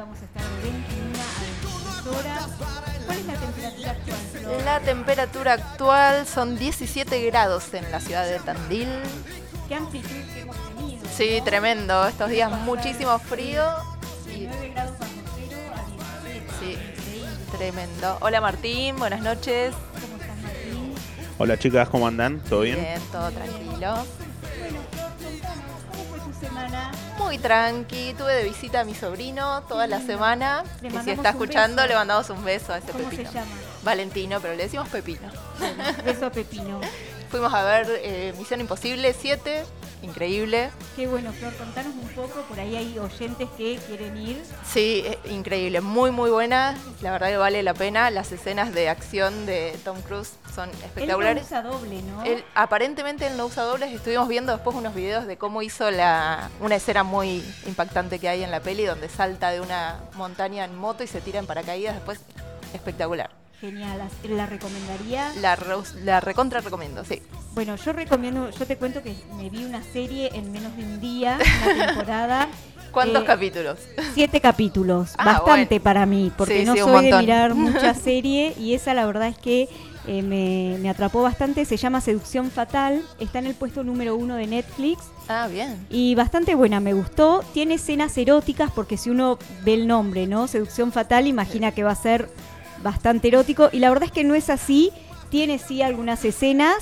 vamos a estar de 21 a 22 horas. ¿Cuál es la temperatura actual? La temperatura actual son 17 grados en la ciudad de Tandil. ¿Qué amplitud que hemos tenido? Sí, ¿no? tremendo. Estos días muchísimo frío. De Y 9 grados bajo cero a 17. Sí. Increíble. tremendo. Hola Martín, buenas noches. ¿Cómo estás, Martín? Hola chicas, ¿cómo andan? ¿Todo bien? todo tranquilo. Bueno, ¿cómo fue tu semana? Muy tranqui. Tuve de visita a mi sobrino toda la semana. Le Y si está escuchando, beso. le mandamos un beso a ese ¿Cómo Pepino. se llama? Valentino, pero le decimos Pepino. Beso a Pepino. Fuimos a ver eh, Misión Imposible 7. Increíble. Qué bueno, Flor, contanos un poco. Por ahí hay oyentes que quieren ir. Sí, eh, increíble, muy muy buena. La verdad que vale la pena. Las escenas de acción de Tom Cruise son Él no espectaculares. usa doble, ¿no? Él, aparentemente él no usa dobles. Estuvimos viendo después unos videos de cómo hizo la, una escena muy impactante que hay en la peli donde salta de una montaña en moto y se tira en paracaídas. Después, espectacular. Genial, ¿la- ¿la recomendaría? La, re- la recontra recomiendo, sí. Bueno, yo recomiendo, yo te cuento que me vi una serie en menos de un día, una temporada. ¿Cuántos Eh, capítulos? Siete capítulos, Ah, bastante bueno. para mí, porque Sí, no sí, soy de mirar mucha serie y esa la verdad es que eh, me, me atrapó bastante. Se llama Seducción Fatal, está en el puesto número uno de Netflix Ah, bien. y bastante buena, me gustó. Tiene escenas eróticas porque si uno ve el nombre, ¿no? Seducción Fatal, imagina que va a ser bastante erótico y la verdad es que no es así. Tiene sí algunas escenas,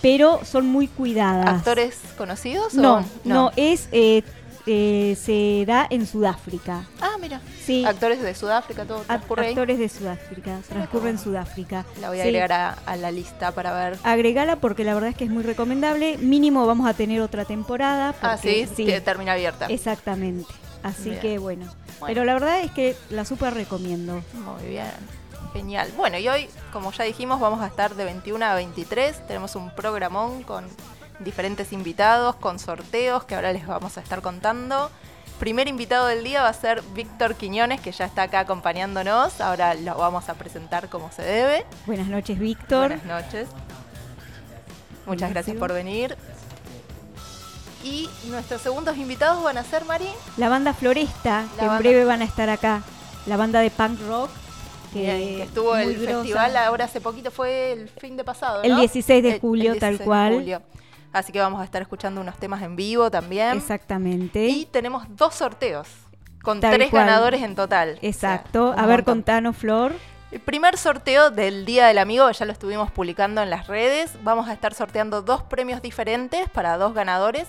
pero son muy cuidadas. ¿Actores conocidos? o No, no, es eh, eh, se da en Sudáfrica. Ah, mira. Sí, Actores de Sudáfrica, todo transcurre ahí. actores de Sudáfrica, transcurre en. Sudáfrica. La voy a Sí. agregar a, a la lista para ver. Agregala porque la verdad es que es muy recomendable. Mínimo vamos a tener otra temporada. Ah, porque- sí, que termina abierta. Exactamente. Así Bien. que bueno. Bueno. Pero la verdad es que la super recomiendo. Muy bien. Genial. Bueno, y hoy, como ya dijimos, vamos a estar de 21 a 23. Tenemos un programón con diferentes invitados, con sorteos que ahora les vamos a estar contando. Primer invitado del día va a ser Víctor Quiñones, que ya está acá acompañándonos. Ahora lo vamos a presentar como se debe. Buenas noches, Víctor. Buenas noches. Muchas gracias por venir. Y nuestros segundos invitados van a ser, Mari. La banda Floresta, La que en breve van a estar acá. La banda de punk rock. Que, estuvo el grosa. festival ahora hace poquito, fue el fin de pasado, El ¿no? 16 de El- el julio, tal 16 de cual. julio. Así que vamos a estar escuchando unos temas en vivo también. Exactamente. Y tenemos dos sorteos, con Tal tres cual. ganadores en total. Exacto. O sea, a ver, montón. contanos, Flor. El primer sorteo del Día del Amigo, ya lo estuvimos publicando en las redes. Vamos a estar sorteando dos premios diferentes para dos ganadores.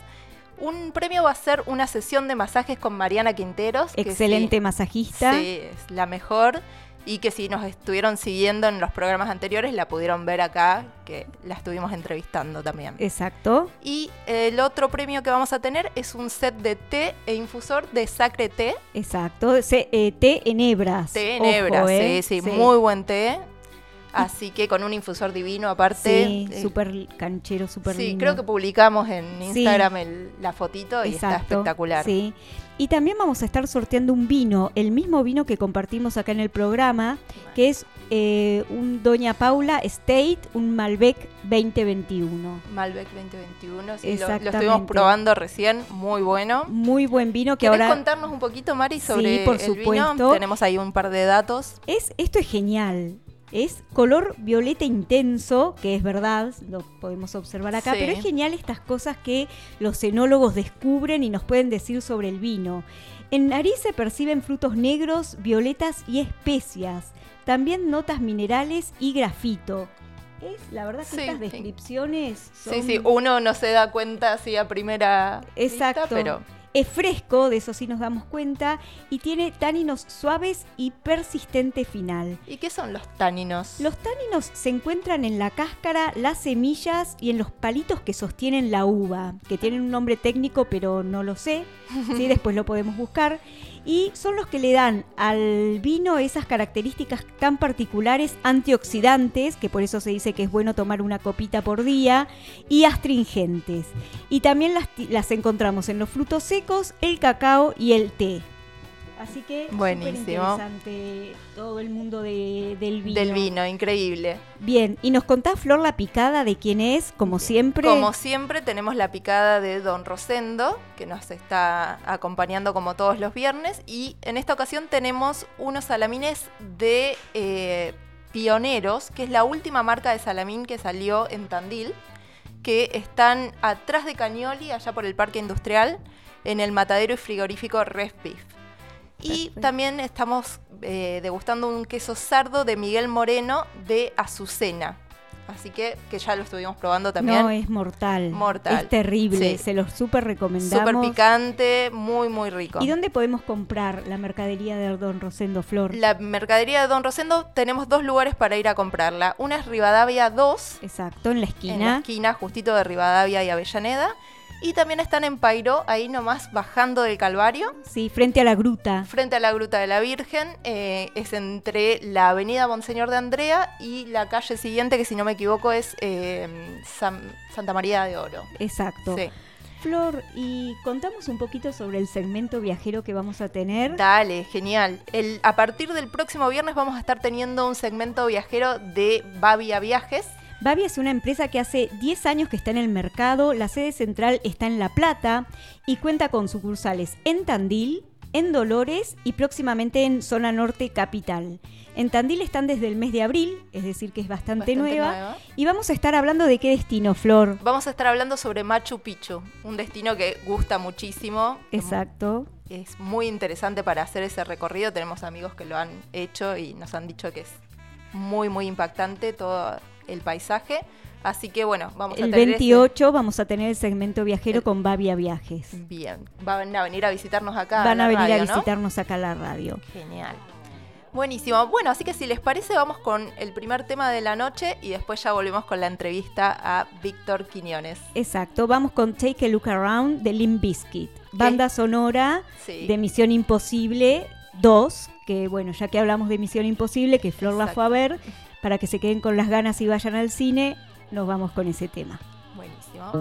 Un premio va a ser una sesión de masajes con Mariana Quinteros. que Excelente sí- masajista. Sí, es la mejor. Y que si nos estuvieron siguiendo en los programas anteriores, la pudieron ver acá, que la estuvimos entrevistando también. Exacto. Y el otro premio que vamos a tener es un set de té e infusor de Sacre Té. Exacto. Se- eh, té en hebras. Té en Ojo, hebra, eh. sí, sí, muy buen té. Así que con un infusor divino aparte. Sí, eh, súper canchero, súper Sí, lindo. creo que publicamos en Sí. Instagram el- la fotito y está espectacular. Sí. Y también vamos a estar sorteando un vino, el mismo vino que compartimos acá en el programa, que es eh, un Doña Paula State, un Malbec 2021. Malbec 2021, sí, lo- estuvimos probando recién, muy bueno. Muy buen vino que ¿Querés ahora contarnos un poquito, Mari, Sí, sobre por el vino? supuesto. Tenemos ahí un par de datos. es esto es genial. Es color violeta intenso, que es verdad, lo podemos observar acá, Sí. pero es genial estas cosas que los enólogos descubren y nos pueden decir sobre el vino. En nariz se perciben frutos negros, violetas y especias. También notas minerales y grafito. Es la verdad que Sí, estas descripciones son Sí, sí, uno no se da cuenta así a primera Exacto. vista, pero Es fresco, de eso sí nos damos cuenta, y tiene táninos suaves y persistente final. ¿y qué son los táninos? Los táninos se encuentran en la cáscara, las semillas y en los palitos que sostienen la uva, que tienen un nombre técnico pero no lo sé, ¿sí? después lo podemos buscar. Y son los que le dan al vino esas características tan particulares antioxidantes, que por eso se dice que es bueno tomar una copita por día, y astringentes. Y también las, las encontramos en los frutos secos, el cacao y el té. Así que Buenísimo. interesante todo el mundo de- del vino. Del vino, increíble. Bien, y nos contás Flor la picada de quién es, como siempre. Como siempre, tenemos la picada de Don Rosendo, que nos está acompañando como todos los viernes. Y en esta ocasión tenemos unos salamines de eh, Pioneros, que es la última marca de salamín que salió en Tandil, que están atrás de Cañoli, allá por el Parque Industrial, en el matadero y frigorífico Res Beef. Y Perfecto. también estamos eh, degustando un queso sardo de Miguel Moreno de Azucena. Así que, que ya lo estuvimos probando también. No, es mortal. Mortal. Es terrible, Sí. se los súper recomendamos. Súper picante, muy, muy rico. ¿Y dónde podemos comprar la mercadería de Don Rosendo Flor? La mercadería de Don Rosendo tenemos dos lugares para ir a comprarla. Una es Rivadavia 2, Exacto, en la en la esquina. esquina justito de Rivadavia y Avellaneda. Y también están en Pairo, ahí nomás bajando del Calvario, Sí, frente a la gruta. frente a la Gruta de la Virgen. eh, es entre la avenida Monseñor de Andrea y la calle siguiente, que si no me equivoco es eh, San- Santa María de Oro. Exacto. Sí. Flor, y contamos un poquito sobre el segmento viajero que vamos a tener. Dale, genial. El, a partir del próximo viernes vamos a estar teniendo un segmento viajero de Babia Viajes. Babi es una empresa que hace 10 años que está en el mercado, la sede central está en La Plata y cuenta con sucursales en Tandil, en Dolores y próximamente en Zona Norte Capital. En Tandil están desde el mes de abril, es decir que es bastante, Bastante nueva. nueva. Y vamos a estar hablando de qué destino, Flor. Vamos a estar hablando sobre Machu Picchu, un destino que gusta muchísimo. Exacto. Es muy interesante para hacer ese recorrido. Tenemos amigos que lo han hecho y nos han dicho que es muy, muy impactante todo el paisaje. Así que bueno, vamos a El tener ese- 28 vamos a tener el segmento viajero El- con Babia Viajes. Bien, van a venir a visitarnos acá. Van a la venir radio, a ¿no? visitarnos acá a la radio. Genial. Buenísimo. Bueno, así que si les parece, vamos con el primer tema de la noche y después ya volvemos con la entrevista a Víctor Quiñones. Exacto, vamos con Take a Look Around de Limp Bizkit, banda sonora Sí. de Misión Imposible 2, que bueno, ya que hablamos de Misión Imposible, que Flor la fue a ver, para que se queden con las ganas y vayan al cine, nos vamos con ese tema. Buenísimo.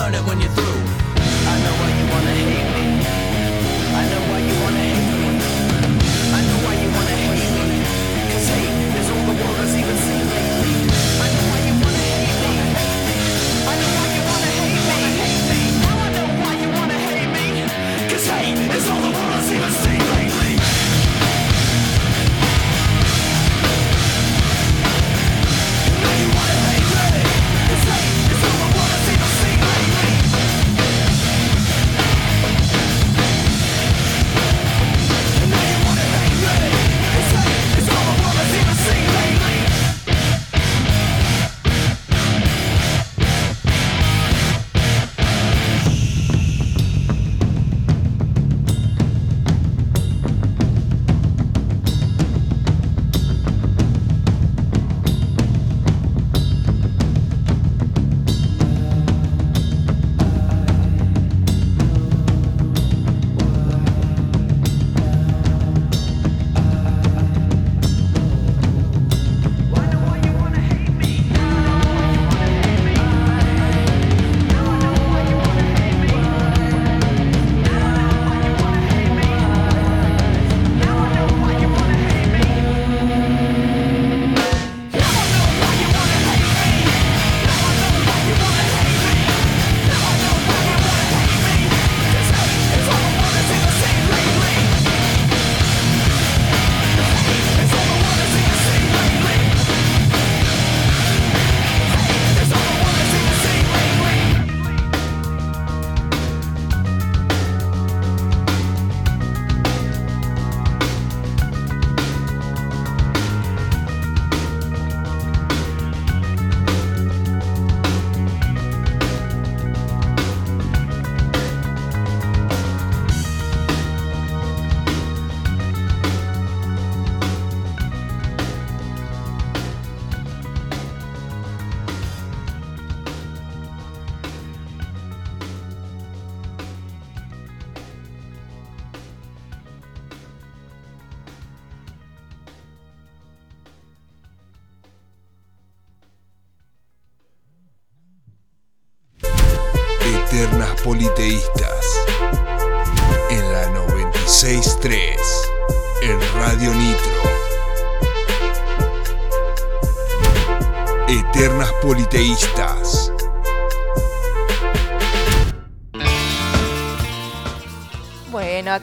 learn it when you're through. I know why you wanna hate me.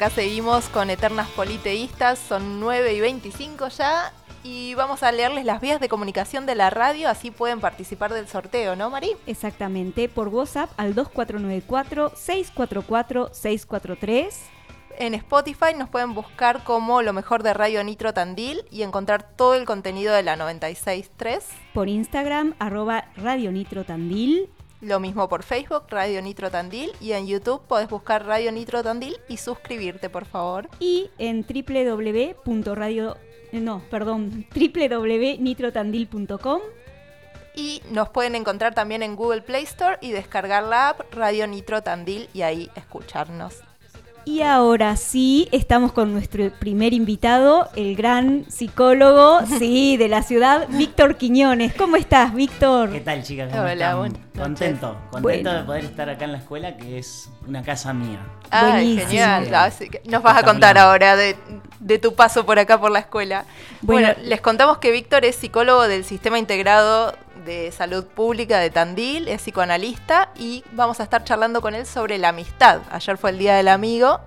Acá seguimos con Eternas Politeístas, son 9 y 25 ya. Y vamos a leerles las vías de comunicación de la radio, así pueden participar del sorteo, ¿no, Mari? Exactamente, por WhatsApp al 2494-644-643. En Spotify nos pueden buscar como lo mejor de Radio Nitro Tandil y encontrar todo el contenido de la 96.3. Por Instagram, arroba Radio Nitro Tandil. Lo mismo por Facebook, Radio Nitro Tandil. Y en YouTube podés buscar Radio Nitro Tandil y suscribirte, por favor. Y en www.radio... No, perdón, www.nitrotandil.com. Y nos pueden encontrar también en Google Play Store y descargar la app Radio Nitro Tandil y ahí escucharnos. Y ahora sí, estamos con nuestro primer invitado, el gran psicólogo, sí, de la ciudad, Víctor Quiñones. ¿Cómo estás, Víctor? ¿Qué tal, chicas? ¿Cómo Hola, buenas Contento, contento Bueno. de poder estar acá en la escuela, que es una casa mía. Buenísimo. genial. Así que nos vas a contar ahora de, de tu paso por acá por la escuela. Bueno, Bueno. les contamos que Víctor es psicólogo del Sistema Integrado de Salud Pública de Tandil, es psicoanalista y vamos a estar charlando con él sobre la amistad. Ayer fue el Día del Amigo,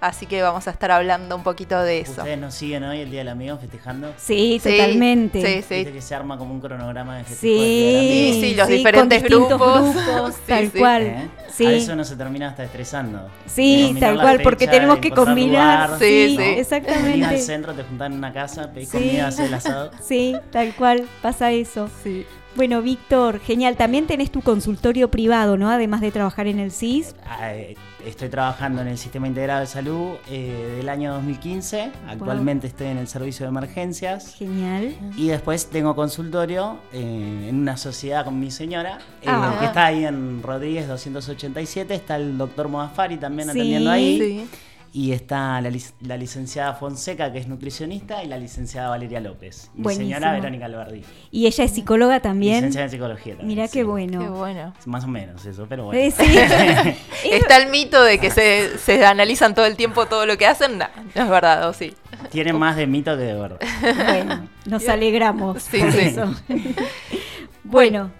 así que vamos a estar hablando un poquito de eso. Ustedes nos siguen hoy, el Día del Amigo, festejando. Sí, Sí, totalmente. Sí, sí. Viste que se arma como un cronograma de festejo Sí, los diferentes grupos. grupos, Sí, tal sí. cual. ¿Eh? Sí. A eso no se termina hasta estresando. Sí, tal cual, porque tenemos que combinar. lugar, Sí, sí, sí. Venís al exactamente. centro, te juntás en una casa, pedís Sí. comida, haces el asado. Sí, tal cual, pasa eso. Sí. Bueno, Víctor, genial. También tenés tu consultorio privado, ¿no? Además de trabajar en el CIS. Ah, eh, Estoy trabajando en el Sistema Integrado de Salud eh, del año 2015. Actualmente estoy en el servicio de emergencias. Genial. Y después tengo consultorio eh, en una sociedad con mi señora, eh, Ah. que está ahí en Rodríguez 287. Está el doctor Moafari también Sí. atendiendo ahí. Sí. Y está la, lic- la licenciada Fonseca, que es nutricionista, y la licenciada Valeria López. Mi Buenísimo. señora Verónica Alberdi. Y ella es psicóloga también. Licenciada en psicología también. Mira sí. qué bueno. Qué bueno. Más o menos eso, pero bueno. Eh, sí. Es- Está el mito de que se, se analizan todo el tiempo todo lo que hacen. No, no es verdad, ¿o sí? Tiene más de mito que de verdad. bueno, nos alegramos Sí, por sí. eso. bueno,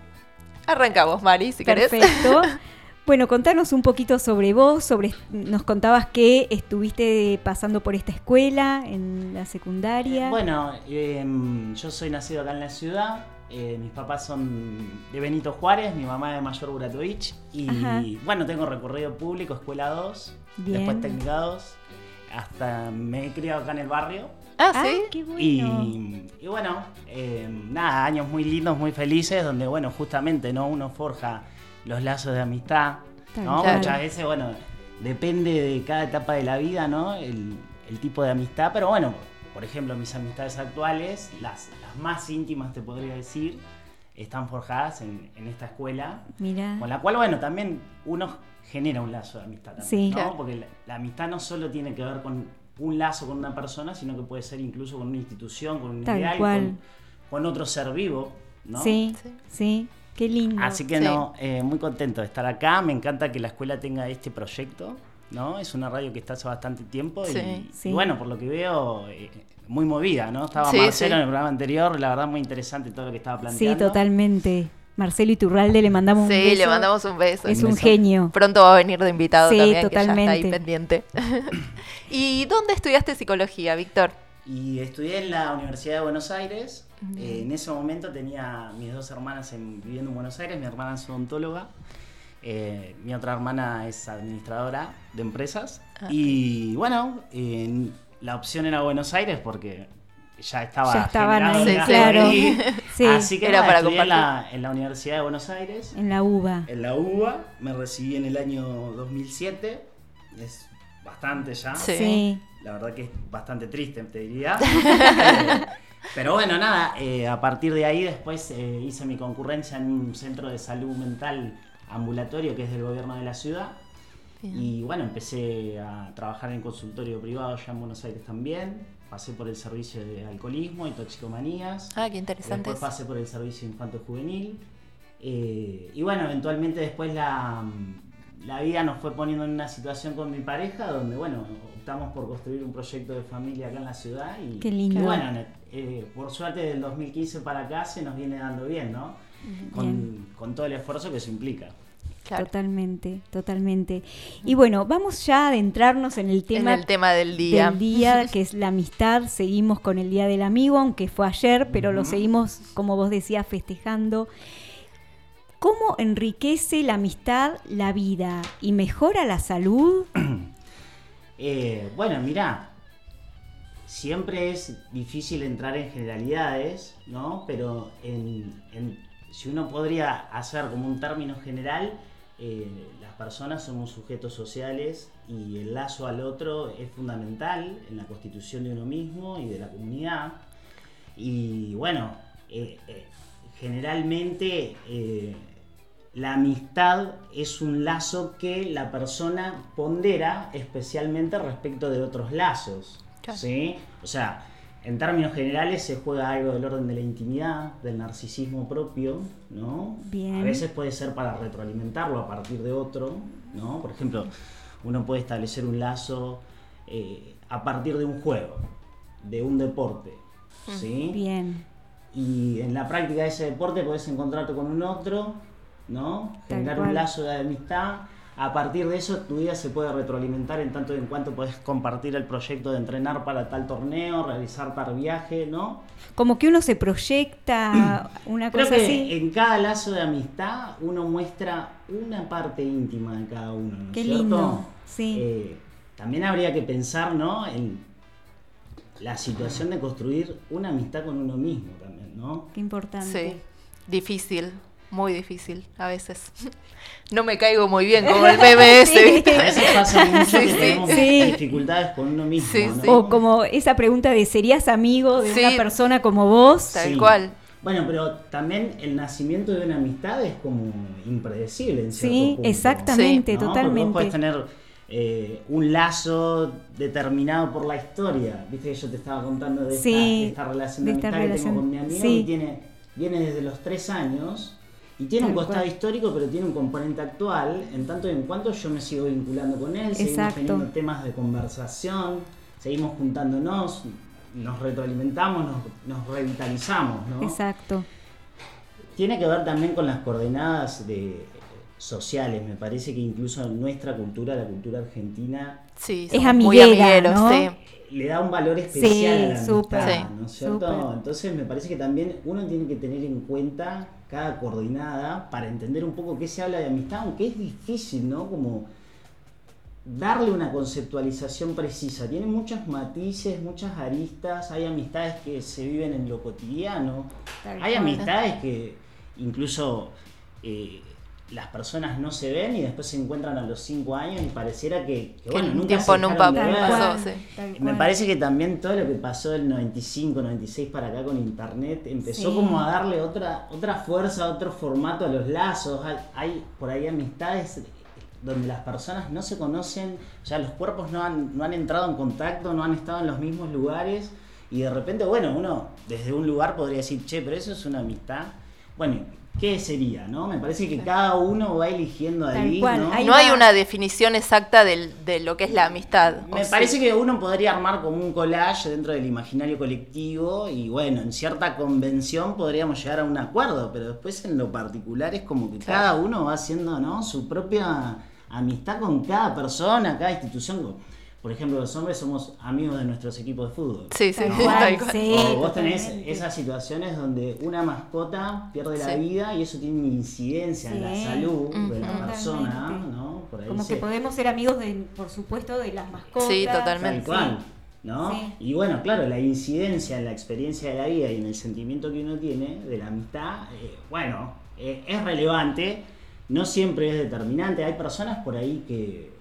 Arrancamos, Mari, si querés. perfecto. Bueno, contanos un poquito sobre vos, sobre nos contabas que estuviste pasando por esta escuela en la secundaria. Bueno, em, yo soy nacido acá en la ciudad. eh, mis papás son de Benito Juárez, mi mamá de Mayor Buratovich. Y Ajá. bueno, tengo recorrido público, escuela 2, Bien. después técnica 2. Hasta me he criado acá en el barrio. Ah, Ah, sí. qué bueno. Y, y bueno, em, nada, años muy lindos, muy felices, donde bueno, justamente no uno forja los lazos de amistad. ¿no? Muchas veces, bueno, depende de cada etapa de la vida, ¿no? El, el tipo de amistad, pero bueno, por ejemplo, mis amistades actuales, las, las más íntimas te podría decir, están forjadas en, en esta escuela, Mira. con la cual, bueno, también uno genera un lazo de amistad también, Sí. ¿no? Claro. Porque la, la amistad no solo tiene que ver con un lazo con una persona, sino que puede ser incluso con una institución, con un Tal ideal, cual. Con, con otro ser vivo, ¿no? Sí, Sí. Sí, qué lindo. Así que Sí. no, eh, muy contento de estar acá. Me encanta que la escuela tenga este proyecto, ¿no? Es una radio que está hace bastante tiempo y, Sí. Sí. y bueno, por lo que veo, eh, muy movida, ¿no? Estaba Sí, Marcelo sí. en el programa anterior, la verdad muy interesante todo lo que estaba Sí, planteando. totalmente. Marcelo Iturralde le mandamos un Sí, beso. le mandamos un beso. Es Un un beso. genio. Pronto va a venir de invitado Sí, también, que ya está ahí totalmente. pendiente. ¿Y dónde estudiaste psicología, Víctor? Y estudié en la Universidad de Buenos Aires. Eh, en ese momento tenía mis dos hermanas en- viviendo en Buenos Aires. Mi hermana es odontóloga. eh, mi otra hermana es administradora de empresas. Ah, y bueno, en- la opción era Buenos Aires porque ya estaba Ya estaban ahí, claro. Sí, Así que Era nada, para en la, en la Universidad de Buenos Aires. en la UBA. En la UBA me recibí en el año 2007. Es bastante ya. Sí. Sí. La verdad que es bastante triste, te diría. Eh, Pero bueno, nada, eh, a partir de ahí después eh, hice mi concurrencia en un centro de salud mental ambulatorio que es del gobierno de la ciudad. Y bueno, empecé a trabajar en consultorio privado ya en Buenos Aires también. Pasé por el servicio de alcoholismo y toxicomanías. Ah, qué interesante. Después pasé por el servicio infanto juvenil. Eh, y bueno, eventualmente después la, la vida nos fue poniendo en una situación con mi pareja donde, bueno, optamos por construir un proyecto de familia acá en la ciudad y, Qué lindo. y bueno, eh, por suerte del 2015 para acá se nos viene dando bien, ¿no? Con, con todo el esfuerzo que eso implica. Claro. Totalmente, totalmente. Y bueno, vamos ya a adentrarnos en el tema, en el tema del día. del día, que es la amistad. Seguimos con el Día del Amigo, aunque fue ayer, pero lo seguimos, como vos decías, festejando. ¿Cómo enriquece la amistad la vida y mejora la salud? Eh, bueno, mirá, siempre es difícil entrar en generalidades, ¿no? Pero si uno podría hacer como un término general, eh, las personas somos sujetos sociales y el lazo al otro es fundamental en la constitución de uno mismo y de la comunidad. Y bueno, eh, generalmente la amistad es un lazo que la persona pondera especialmente respecto de otros lazos. Claro. ¿sí? O sea, en términos generales se juega algo del orden de la intimidad, del narcisismo propio, ¿no? Bien. A veces puede ser para retroalimentarlo a partir de otro, ¿no? Por ejemplo, uno puede establecer un lazo eh, a partir de un juego, de un deporte, ¿sí? Bien, Y en la práctica de ese deporte podés encontrarte con un otro, ¿no? Tal Generar cual. un lazo de amistad. A partir de eso tu vida se puede retroalimentar en tanto y en cuanto podés compartir el proyecto de entrenar para tal torneo, realizar tal viaje, ¿no? como que uno se proyecta una Creo cosa que así. en cada lazo de amistad uno muestra una parte íntima de cada uno, ¿no es Qué cierto? lindo, sí. Eh, también habría que pensar, ¿no? En la situación de construir una amistad con uno mismo también, ¿no? Qué importante. Sí, difícil, muy difícil a veces. No me caigo muy bien como el meme ese, Sí. ¿viste? A veces pasa mucho Sí, que sí. tenemos Sí. dificultades con uno mismo, Sí, ¿no? sí. O como esa pregunta de ¿serías amigo de Sí. una persona como vos? Tal Sí. cual. Bueno, pero también el nacimiento de una amistad es como impredecible en cierto Sí, punto, exactamente, ¿no? Porque totalmente. vos podés tener eh, un lazo determinado por la historia. Viste que yo te estaba contando de, Sí, esta, de esta relación de, de esta amistad que relación, tengo con mi amigo sí. que tiene, viene desde los tres años y tiene un costado cual. histórico, pero tiene un componente actual, en tanto y en cuanto yo me sigo vinculando con él, seguimos teniendo temas de conversación, seguimos juntándonos, nos retroalimentamos, nos, nos revitalizamos, ¿no? Exacto. Tiene que ver también con las coordenadas de, sociales. Me parece que incluso nuestra cultura, la cultura argentina, Sí, Es amiguera, ¿no? sí. le da un valor especial Sí, a la súper. amistad. ¿no es cierto? Entonces me parece que también uno tiene que tener en cuenta cada coordinada para entender un poco qué se habla de amistad, aunque es difícil, ¿no? Como darle una conceptualización precisa. Tiene muchos matices, muchas aristas, hay amistades que se viven en lo cotidiano, hay amistades que incluso eh, las personas no se ven y después se encuentran a los cinco años y pareciera que, que, Que bueno, el nunca tiempo se nunca de ver. pasó, sí. Me parece que también todo lo que pasó del 95, 96 para acá con internet empezó Sí. como a darle otra otra fuerza, otro formato a los lazos. Hay, hay por ahí amistades donde las personas no se conocen, o sea, los cuerpos no han, no han entrado en contacto, no han estado en los mismos lugares y de repente, bueno, uno desde un lugar podría decir, che, pero eso es una amistad. Bueno, ¿qué sería? no? Me parece que cada uno va eligiendo Tal ahí, cual, ¿no? ahí No hay va. una definición exacta del- de lo que es la amistad. Me sí. parece que uno podría armar como un collage dentro del imaginario colectivo y bueno, en cierta convención podríamos llegar a un acuerdo, pero después en lo particular es como que Claro. cada uno va haciendo ¿no? su propia amistad con cada persona, cada institución. Por ejemplo, los hombres somos amigos de nuestros equipos de fútbol. Sí, sí, O vos tenés totalmente. esas situaciones donde una mascota pierde la vida y eso tiene una incidencia en la salud de la persona. ¿no? Por ahí Como se- que podemos ser amigos, de, por supuesto, de las mascotas. Sí, totalmente. Tal cual. ¿no? Sí. Y bueno, claro, la incidencia en la experiencia de la vida y en el sentimiento que uno tiene de la amistad, eh, bueno, eh, es relevante, no siempre es determinante. Hay personas por ahí que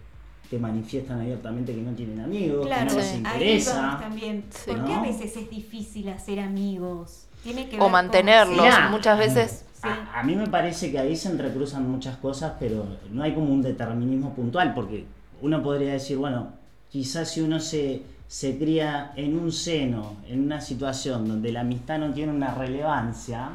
te manifiestan abiertamente que no tienen amigos, Claro, que no les Sí. ahí interesa. vamos también. Sí. ¿Por qué a veces es difícil hacer amigos? Tiene que ver O con- mantenerlos. Muchas veces. Sí. A, a mí me parece que ahí se entrecruzan muchas cosas, pero no hay como un determinismo puntual, porque uno podría decir, bueno, quizás si uno se, se cría en un seno, en una situación donde la amistad no tiene una relevancia,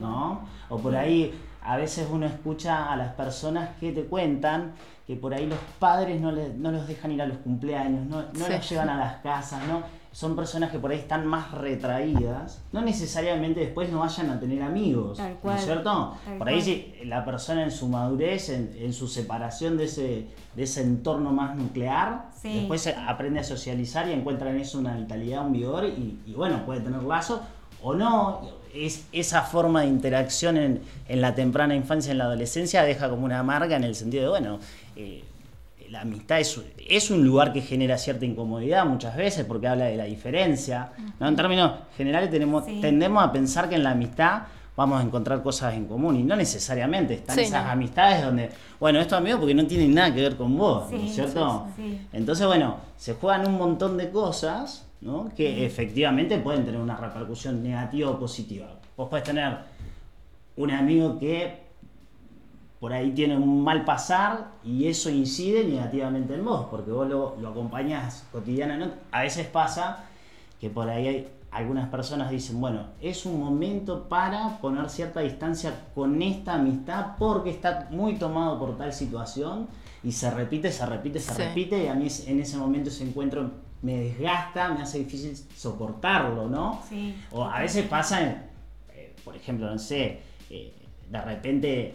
¿no? O por ahí a veces uno escucha a las personas que te cuentan que por ahí los padres no, le- no los dejan ir a los cumpleaños, no, no Sí. los llevan a las casas, ¿no? Son personas que por ahí están más retraídas, no necesariamente después no vayan a tener amigos, Tal ¿no es cierto? tal Por ahí cual. sí, la persona en su madurez, en, en su separación de ese, de ese entorno más nuclear, Sí. después aprende a socializar y encuentra en eso una vitalidad, un vigor y, y bueno, puede tener lazo o no. Es, esa forma de interacción en, en la temprana infancia, en la adolescencia, deja como una marca en el sentido de, bueno, eh, la amistad es, es un lugar que genera cierta incomodidad muchas veces porque habla de la diferencia. ¿no? En términos generales tenemos, Sí. tendemos a pensar que en la amistad vamos a encontrar cosas en común y no necesariamente están Sí, esas no. amistades donde, bueno, esto amigo porque no tienen nada que ver con vos, ¿no es cierto? Entonces, bueno, se juegan un montón de cosas ¿no? que efectivamente pueden tener una repercusión negativa o positiva. Vos podés tener un amigo que por ahí tiene un mal pasar y eso incide negativamente en vos, porque vos lo, lo acompañás cotidianamente. A veces pasa que por ahí hay, algunas personas dicen, bueno, es un momento para poner cierta distancia con esta amistad porque está muy tomado por tal situación y se repite, se repite, se Sí. repite y a mí en ese momento ese encuentro me desgasta, me hace difícil soportarlo, ¿no? Sí. O a veces pasa, eh, por ejemplo, no sé, eh, de repente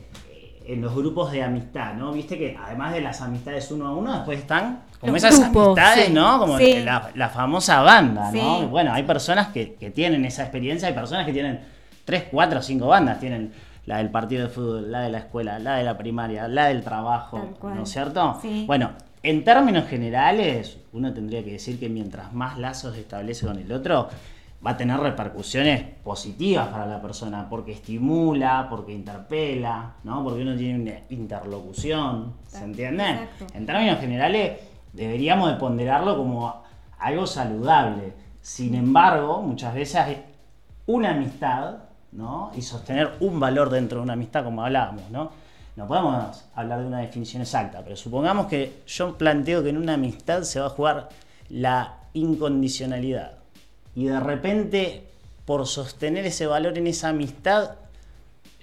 en los grupos de amistad, ¿no? Viste que además de las amistades uno a uno, después están como Los esas grupos, amistades, sí. ¿no? Como Sí. la, la famosa banda, ¿no? Bueno, hay personas que, que tienen esa experiencia, hay personas que tienen tres, cuatro, cinco bandas, tienen la del partido de fútbol, la de la escuela, la de la primaria, la del trabajo. ¿no es cierto? Sí. Bueno, en términos generales, uno tendría que decir que mientras más lazos establece con el otro, va a tener repercusiones positivas para la persona, porque estimula, porque interpela, ¿no? Porque uno tiene una interlocución, ¿se entiende? Exacto. En términos generales, deberíamos de ponderarlo como algo saludable. Sin embargo, muchas veces una amistad, ¿no? Y sostener un valor dentro de una amistad, como hablábamos, ¿no? No podemos hablar de una definición exacta, pero supongamos que yo planteo que en una amistad se va a jugar la incondicionalidad. Y de repente, por sostener ese valor en esa amistad,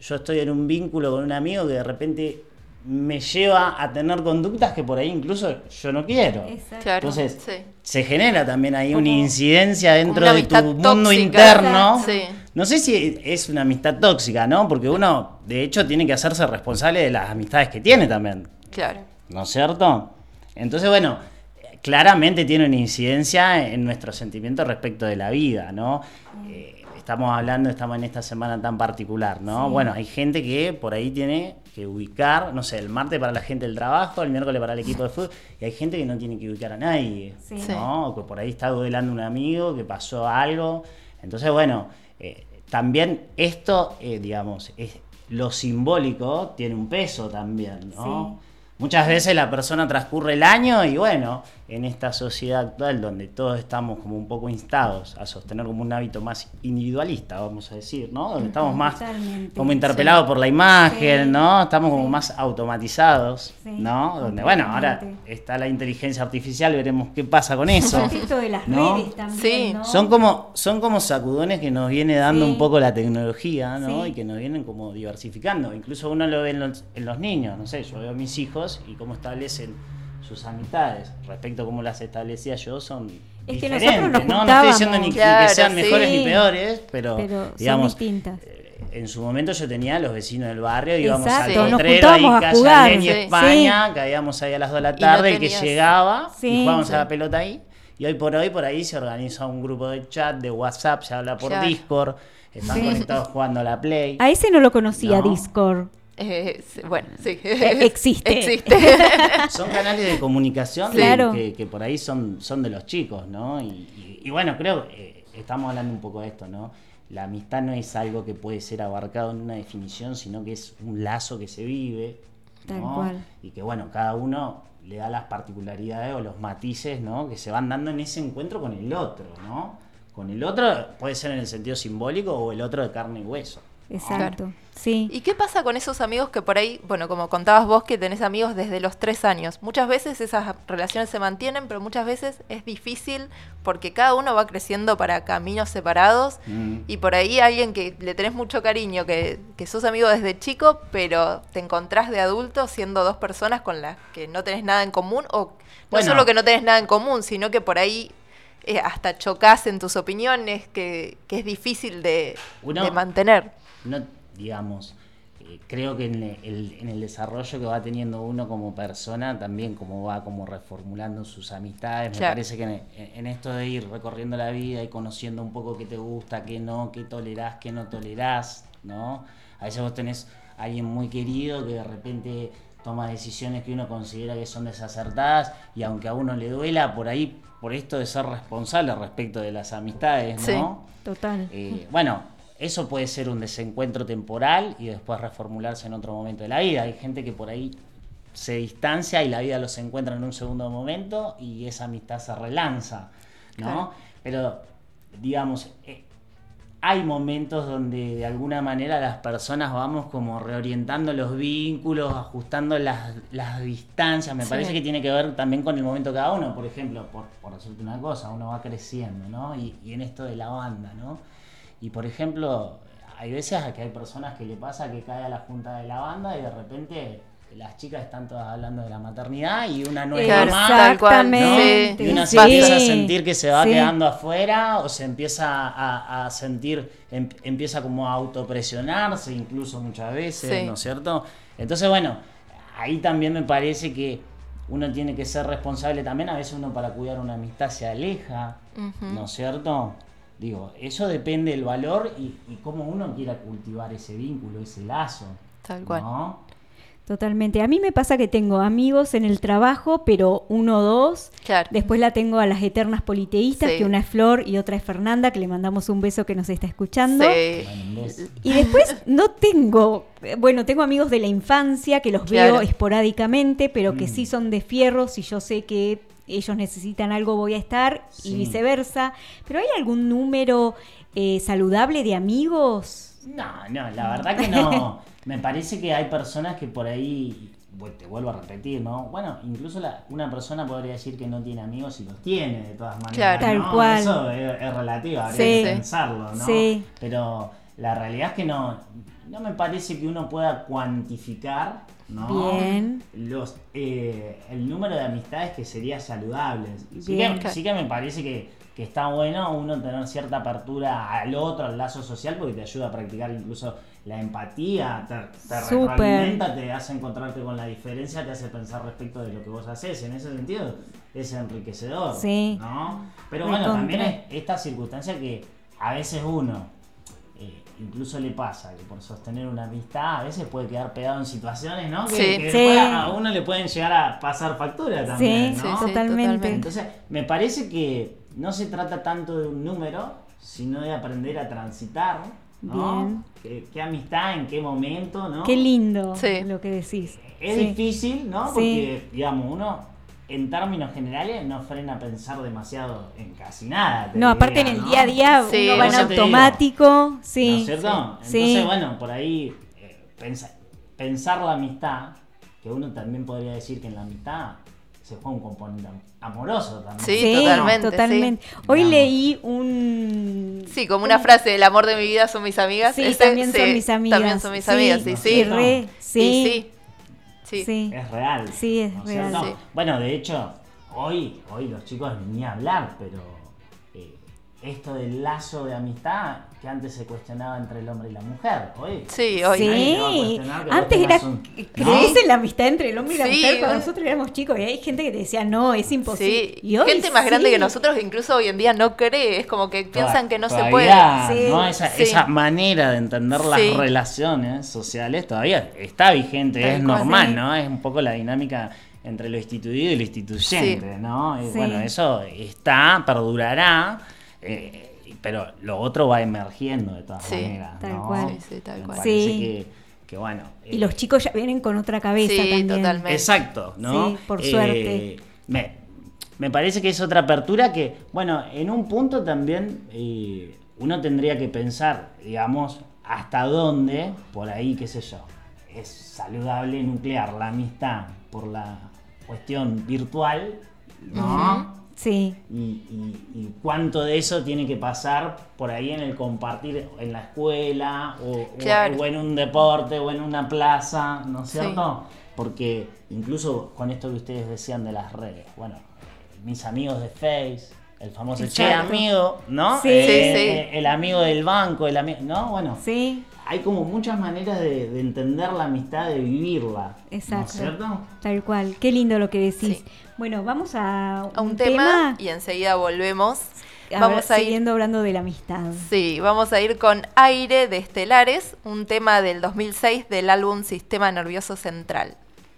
yo estoy en un vínculo con un amigo que de repente me lleva a tener conductas que por ahí incluso yo no quiero. Claro. Entonces, sí. se genera también ahí una incidencia dentro una de tu mundo interno. Sí. No sé si es una amistad tóxica, ¿no? Porque uno, de hecho, tiene que hacerse responsable de las amistades que tiene también, Claro. ¿no es cierto? Entonces, bueno, claramente tiene una incidencia en nuestro sentimiento respecto de la vida, ¿no? Eh, estamos hablando, estamos en esta semana tan particular, ¿no? Sí. Bueno, hay gente que por ahí tiene que ubicar, no sé, el martes para la gente del trabajo, el miércoles para el equipo de fútbol, y hay gente que no tiene que ubicar a nadie, Sí. ¿no? O que por ahí está duelando un amigo, que pasó algo. Entonces, bueno, eh, también esto, eh, digamos, es, lo simbólico tiene un peso también, ¿no? Sí. Muchas veces la persona transcurre el año y bueno, en esta sociedad actual donde todos estamos como un poco instados a sostener como un hábito más individualista, vamos a decir, ¿no? Donde estamos más Totalmente. como interpelados por la imagen, Sí. ¿no? Estamos como Sí. más automatizados, Sí, ¿no? Donde, bueno, ahora está la inteligencia artificial, veremos qué pasa con eso. Esto de las ¿No? redes también, Sí. ¿no? Son como, son como sacudones que nos viene dando Sí. un poco la tecnología, ¿no? Sí. Y que nos vienen como diversificando. Incluso uno lo ve en los, en los niños, no sé, yo veo a mis hijos y cómo establecen sus amistades. Respecto a cómo las establecía yo, son Es que diferentes, nosotros nos ¿no? No estoy diciendo ni, que sean mejores sí. ni peores, pero, Pero son digamos, distintas. eh, en su momento yo tenía a los vecinos del barrio, íbamos Exacto, al potrero ahí, a calle y Sí. España, caíamos ahí a las 2 de la no tarde, el que llegaba y Sí, jugábamos sí. a la pelota ahí. Y hoy por hoy por ahí se organiza un grupo de chat, de WhatsApp, se habla por Claro. Discord, están Sí. conectados jugando a la Play. A ese no lo conocía, No. Discord. Eh, bueno, sí. Eh, existe. Existe. Son canales de comunicación que- Claro. que, que por ahí son, son de los chicos, ¿no? Y, y- y bueno, creo que estamos hablando un poco de esto, ¿no? La amistad no es algo que puede ser abarcado en una definición, sino que es un lazo que se vive, Tal ¿no? cual. Y que bueno, cada uno le da las particularidades o los matices, ¿no? Que se van dando en ese encuentro con el otro, ¿no? Con el otro puede ser en el sentido simbólico o el otro de carne y hueso. Exacto. Sí. ¿Y qué pasa con esos amigos que por ahí, bueno, como contabas vos que tenés amigos desde los tres años? Muchas veces esas relaciones se mantienen, pero muchas veces es difícil porque cada uno va creciendo para caminos separados Mm. y por ahí alguien que le tenés mucho cariño, que, que sos amigo desde chico, pero te encontrás de adulto siendo dos personas con las que no tenés nada en común o no Bueno. solo que no tenés nada en común, sino que por ahí eh, hasta chocás en tus opiniones, que, que es difícil de, Uno- de mantener. No, digamos, eh, creo que en el, en el desarrollo que va teniendo uno como persona, también como va como reformulando sus amistades, me Claro. parece que en, en esto de ir recorriendo la vida y conociendo un poco qué te gusta, qué no, qué tolerás, qué no tolerás, ¿no? A veces vos tenés a alguien muy querido que de repente toma decisiones que uno considera que son desacertadas y aunque a uno le duela, por ahí, por esto de ser responsable respecto de las amistades, Sí. ¿no? Total. Eh, bueno, eso puede ser un desencuentro temporal y después reformularse en otro momento de la vida. Hay gente que por ahí se distancia y la vida los encuentra en un segundo momento y esa amistad se relanza, ¿no? Claro. Pero, digamos, eh, hay momentos donde de alguna manera las personas vamos como reorientando los vínculos, ajustando las, las distancias. Me Sí. parece que tiene que ver también con el momento de cada uno. Por ejemplo, por, por decirte una cosa, uno va creciendo, ¿no? Y, y en esto de la banda, ¿no? Y por ejemplo, hay veces a que hay personas que le pasa que cae a la junta de la banda y de repente las chicas están todas hablando de la maternidad y una no es mamá. Exactamente. Y una se Sí. empieza a sentir que se va Sí. quedando afuera o se empieza a, a sentir, em- empieza como a autopresionarse incluso muchas veces, Sí. ¿no es cierto? Entonces, bueno, ahí también me parece que uno tiene que ser responsable también, a veces uno para cuidar una amistad se aleja. ¿no es cierto? Digo, eso depende del valor y, y cómo uno quiera cultivar ese vínculo, ese lazo. Tal cual. ¿no? Totalmente. A mí me pasa que tengo amigos en el trabajo, pero uno o dos. Claro. Después la tengo a las eternas politeístas, Sí. que una es Flor y otra es Fernanda, que le mandamos un beso que nos está escuchando. Sí. Y después no tengo, bueno, tengo amigos de la infancia que los Claro. veo esporádicamente, pero que Mm. sí son de fierro, si yo sé que ellos necesitan algo voy a estar Sí. y viceversa. Pero ¿hay algún número eh, saludable de amigos? No, no, la verdad que no. Me parece que hay personas que por ahí, te vuelvo a repetir, ¿no? Bueno, incluso la- una persona podría decir que no tiene amigos y los tiene de todas maneras. Claro. Tal ¿no? cual. Eso es, es relativo, habría Sí. que pensarlo, ¿no? Sí. Pero la realidad es que no, no me parece que uno pueda cuantificar, ¿no? Bien. Los, eh, el número de amistades que sería saludable. Sí que, sí que me parece que, que está bueno uno tener cierta apertura al otro, al lazo social, porque te ayuda a practicar incluso la empatía, te, te retroalimenta, te hace encontrarte con la diferencia, te hace pensar respecto de lo que vos haces. En ese sentido es enriquecedor. Sí. ¿no? Pero bueno, también es esta circunstancia que a veces uno incluso le pasa que por sostener una amistad a veces puede quedar pegado en situaciones, ¿no? Que, Sí. que Sí. después a uno le pueden llegar a pasar factura también, Sí, ¿no? sí, totalmente. totalmente. Entonces, me parece que no se trata tanto de un número, sino de aprender a transitar, ¿no? Bien. ¿Qué, qué amistad, en qué momento, ¿no? Qué lindo Sí. lo que decís. Es Sí. difícil, ¿no? Sí. Porque, digamos, uno en términos generales no frena a pensar demasiado en casi nada. No, aparte en el ¿no? día a día Sí, uno va en digo. automático. ¿No Sí. es cierto? Sí. Entonces, bueno, por ahí eh, pensa- pensar la amistad, que uno también podría decir que en la amistad se juega un componente am- amoroso también. Sí, Sí, totalmente, totalmente. Hoy leí un... Sí, como una frase, el amor de mi vida son mis amigas. Sí, Ese- también son mis amigas. También son mis Sí, amigas, sí, ¿no? sí. Y re, sí. Sí. Sí. Es real. Sí, es ¿no real. cierto? Sí. Bueno, de hecho, hoy, hoy los chicos ni hablar, pero esto del lazo de amistad que antes se cuestionaba entre el hombre y la mujer. Hoy, Sí, hoy. Sí, antes era un- crees en la amistad entre el hombre y la Sí, mujer cuando nosotros éramos chicos y hay gente que te decía no, es imposible. Sí, Y hoy gente más grande que nosotros incluso hoy en día no cree, es como que piensan que no se puede. ¿no? Esa, Sí. esa manera de entender las Sí. relaciones sociales todavía está vigente, Tal es cual. normal. ¿no? Es un poco la dinámica entre lo instituido y lo instituyente, Sí. ¿no? Y Sí. bueno, eso está, perdurará, eh, pero lo otro va emergiendo de todas Sí, maneras, tal ¿no? cual. Sí, tal cual. parece Sí. que, que bueno. Y eh, los chicos ya vienen con otra cabeza Sí, también. totalmente. Exacto, ¿no? Sí, por Eh, suerte. Me, me parece que es otra apertura que, bueno, en un punto también eh, uno tendría que pensar, digamos, hasta dónde, por ahí, qué sé yo, es saludable nuclear la amistad por la cuestión virtual, ¿no? Sí, y, y- y cuánto de eso tiene que pasar por ahí en el compartir en la escuela o, o- Claro. o en un deporte o en una plaza, ¿no es Sí. cierto? Porque incluso con esto que ustedes decían de las redes, bueno, mis amigos de Face, el famoso che amigo, ¿no? Sí. Eh, Sí, eh, sí. El amigo del banco, el amigo, ¿no? Bueno, sí, hay como muchas maneras de, de entender la amistad, de vivirla, ¿no es exacto. cierto? Tal cual. Qué lindo lo que decís. Sí. Bueno, vamos a, A un tema, y enseguida volvemos. a Vamos ver, a ir siguiendo hablando de la amistad. Sí, vamos a ir con Aire de Estelares, un tema del 2006 del álbum Sistema Nervioso Central.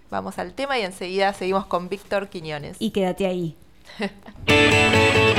Vamos al tema y enseguida seguimos con Víctor Quiñones. Y quédate ahí.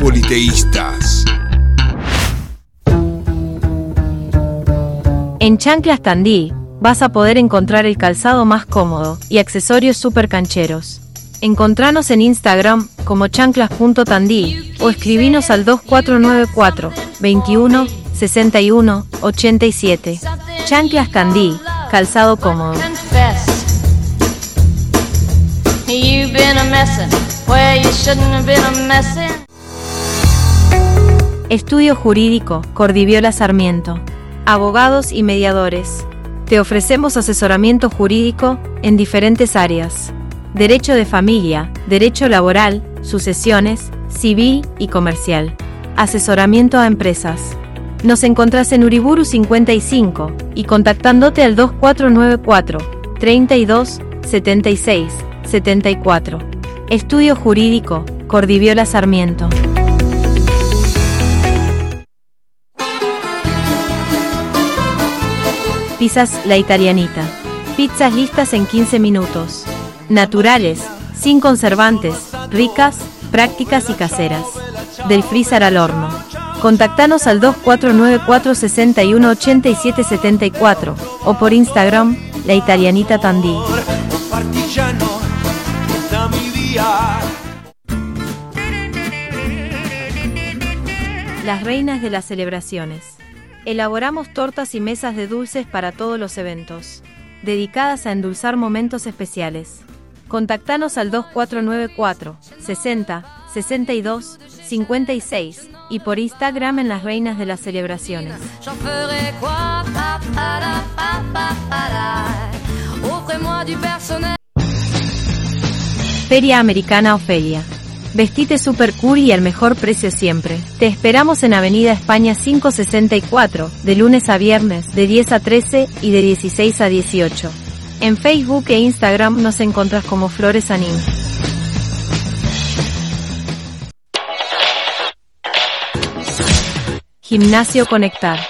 Politeístas. En Chanclas Tandí vas a poder encontrar el calzado más cómodo y accesorios super cancheros. Encontranos en Instagram como chanclas.tandí o escribinos al 2494 21 61 87. Chanclas Tandí, calzado cómodo. Confess. been a messin' where you shouldn't have been a messin'. Estudio Jurídico, Cordiviola Sarmiento. Abogados y mediadores. Te ofrecemos asesoramiento jurídico en diferentes áreas. Derecho de familia, derecho laboral, sucesiones, civil y comercial. Asesoramiento a empresas. Nos encontrás en Uriburu 55 y contactándote al 2494 32 76 74. Estudio Jurídico, Cordiviola Sarmiento. Pizzas La Italianita. Pizzas listas en 15 minutos. Naturales, sin conservantes, ricas, prácticas y caseras. Del freezer al horno. Contactanos al 2494 61 87 74 o por Instagram La Italianita Tandí. Las reinas de las celebraciones. Elaboramos tortas y mesas de dulces para todos los eventos, dedicadas a endulzar momentos especiales. Contactanos al 2494 60 62 56 y por Instagram en las reinas de las celebraciones. Feria Americana Ofelia. Vestite super cool y al mejor precio siempre. Te esperamos en Avenida España 564, de lunes a viernes, de 10 a 13 y de 16 a 18. En Facebook e Instagram nos encontrás como Flores Anim. Gimnasio Conectar.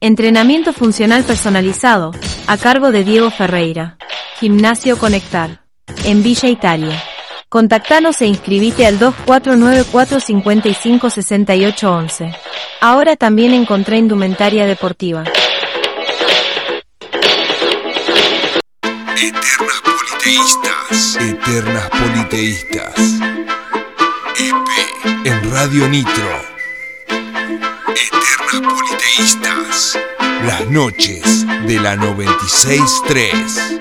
Entrenamiento funcional personalizado, a cargo de Diego Ferreira. Gimnasio Conectar. En Villa Italia. Contactanos e inscribite al 2494 55 68 11. Ahora también encontré indumentaria deportiva. Eternas Politeístas. Eternas Politeístas. EP en Radio Nitro. Eternas Politeístas. Las noches de la 963.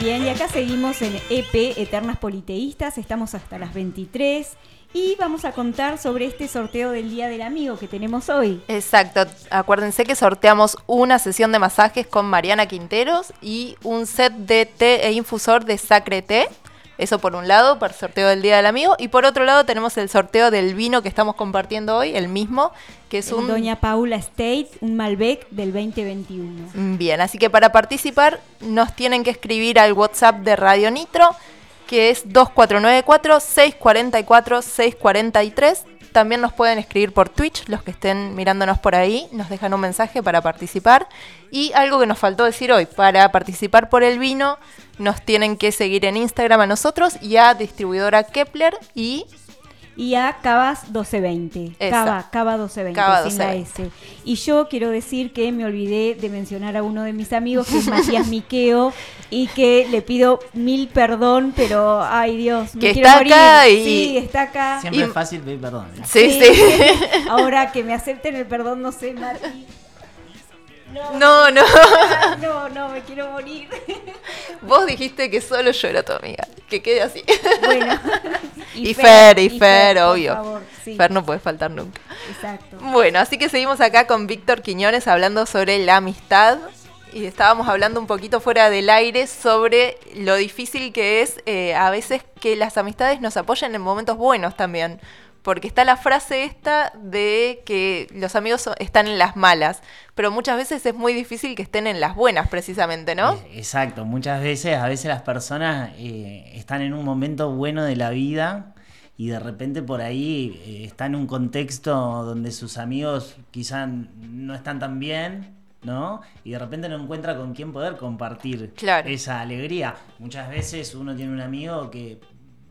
Bien, y acá seguimos en EP Eternas Politeístas, estamos hasta las 23 y vamos a contar sobre este sorteo del Día del Amigo que tenemos hoy. Exacto, acuérdense que sorteamos una sesión de masajes con Mariana Quinteros y un set de té e infusor de Sacre Té. Eso por un lado, para el sorteo del Día del Amigo. Y por otro lado tenemos el sorteo del vino que estamos compartiendo hoy, el mismo, que es El un... Doña Paula State, un Malbec del 2021. Bien, así que para participar nos tienen que escribir al WhatsApp de Radio Nitro, que es 2494-644-643. También nos pueden escribir por Twitch, los que estén mirándonos por ahí, nos dejan un mensaje para participar. Y algo que nos faltó decir hoy, para participar por el vino, nos tienen que seguir en Instagram a nosotros y a distribuidora Kepler y Y a Cabas 1220. Esa. Cava, Cava 1220, Cava sin la 1220. S. Y yo quiero decir que me olvidé de mencionar a uno de mis amigos, que es Matías Miqueo, y que le pido mil perdón, pero ay Dios, me Que quiero está morir. acá y- Sí, está acá. Siempre Y- es fácil pedir perdón. ¿eh? Sí, sí. Ahora que me acepten el perdón, no sé, Marti. No, no. No, no, me quiero morir. Vos dijiste que solo yo era tu amiga. Que quede así. Bueno. Y, Fer, y y Fer, por obvio. favor, sí. Fer no puede faltar nunca. Exacto. Bueno, así que seguimos acá con Víctor Quiñones hablando sobre la amistad. Y estábamos hablando un poquito fuera del aire sobre lo difícil que es eh, a veces que las amistades nos apoyen en momentos buenos también. Porque está la frase esta de que los amigos so- están en las malas, pero muchas veces es muy difícil que estén en las buenas precisamente, ¿no? Eh, Exacto, muchas veces, a veces las personas eh, están en un momento bueno de la vida y de repente por ahí eh, están en un contexto donde sus amigos quizá no están tan bien, ¿no? Y de repente no encuentra con quién poder compartir Claro. esa alegría. Muchas veces uno tiene un amigo que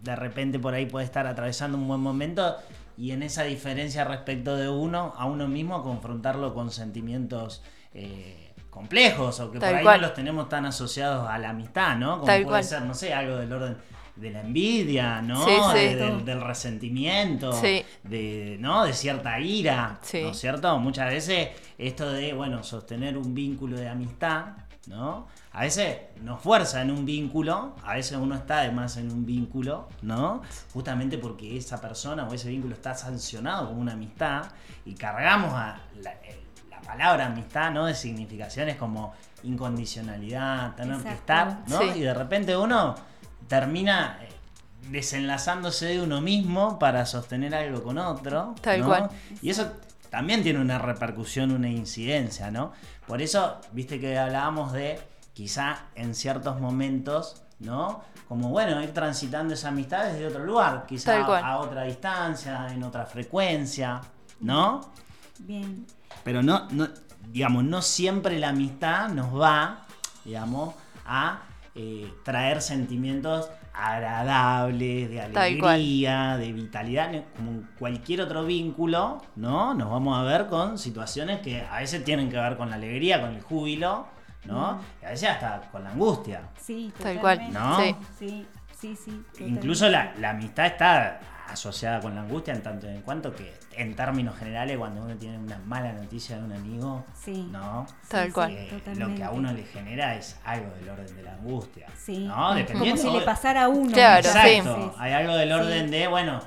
de repente por ahí puede estar atravesando un buen momento y en esa diferencia respecto de uno, a uno mismo, confrontarlo con sentimientos eh, complejos o que Tal por ahí cual. no los tenemos tan asociados a la amistad, ¿no? Como Tal puede cual. ser, no sé, algo del orden de la envidia, ¿no? Sí, sí. De- del, del resentimiento, Sí. de, ¿no? de cierta ira, Sí. ¿no es cierto? Muchas veces esto de, bueno, sostener un vínculo de amistad ¿no? A veces nos fuerza en un vínculo, a veces uno está además en un vínculo, ¿no? Justamente porque esa persona o ese vínculo está sancionado como una amistad y cargamos a la, la palabra amistad, ¿no? De significaciones como incondicionalidad, tener que estar, ¿no? Sí. Y de repente uno termina eh, desenlazándose de uno mismo para sostener algo con otro. Tal ¿no? cual. Y eso también tiene una repercusión, una incidencia, ¿no? Por eso, viste que hablábamos de quizá en ciertos momentos, ¿no? Como bueno, ir transitando esa amistad desde otro lugar, quizá a otra distancia, en otra frecuencia, ¿no? Bien. Pero no, no, digamos, no siempre la amistad nos va, digamos, a eh, traer sentimientos agradables, de alegría, de vitalidad, como cualquier otro vínculo, ¿no? Nos vamos a ver con situaciones que a veces tienen que ver con la alegría, con el júbilo, ¿no? Y a veces hasta con la angustia. Sí, Tal cual. totalmente. ¿No? Sí. Sí, sí, sí. Incluso la, la amistad está asociada con la angustia en tanto y en cuanto que en términos generales cuando uno tiene una mala noticia de un amigo, Sí. ¿no? Tal Sí, cual. Eh, lo que a uno le genera es algo del orden de la angustia. Sí. ¿no? Como Dependiendo si le de- pasara a uno. Claro. Exacto. Hay algo del orden Sí. de, bueno,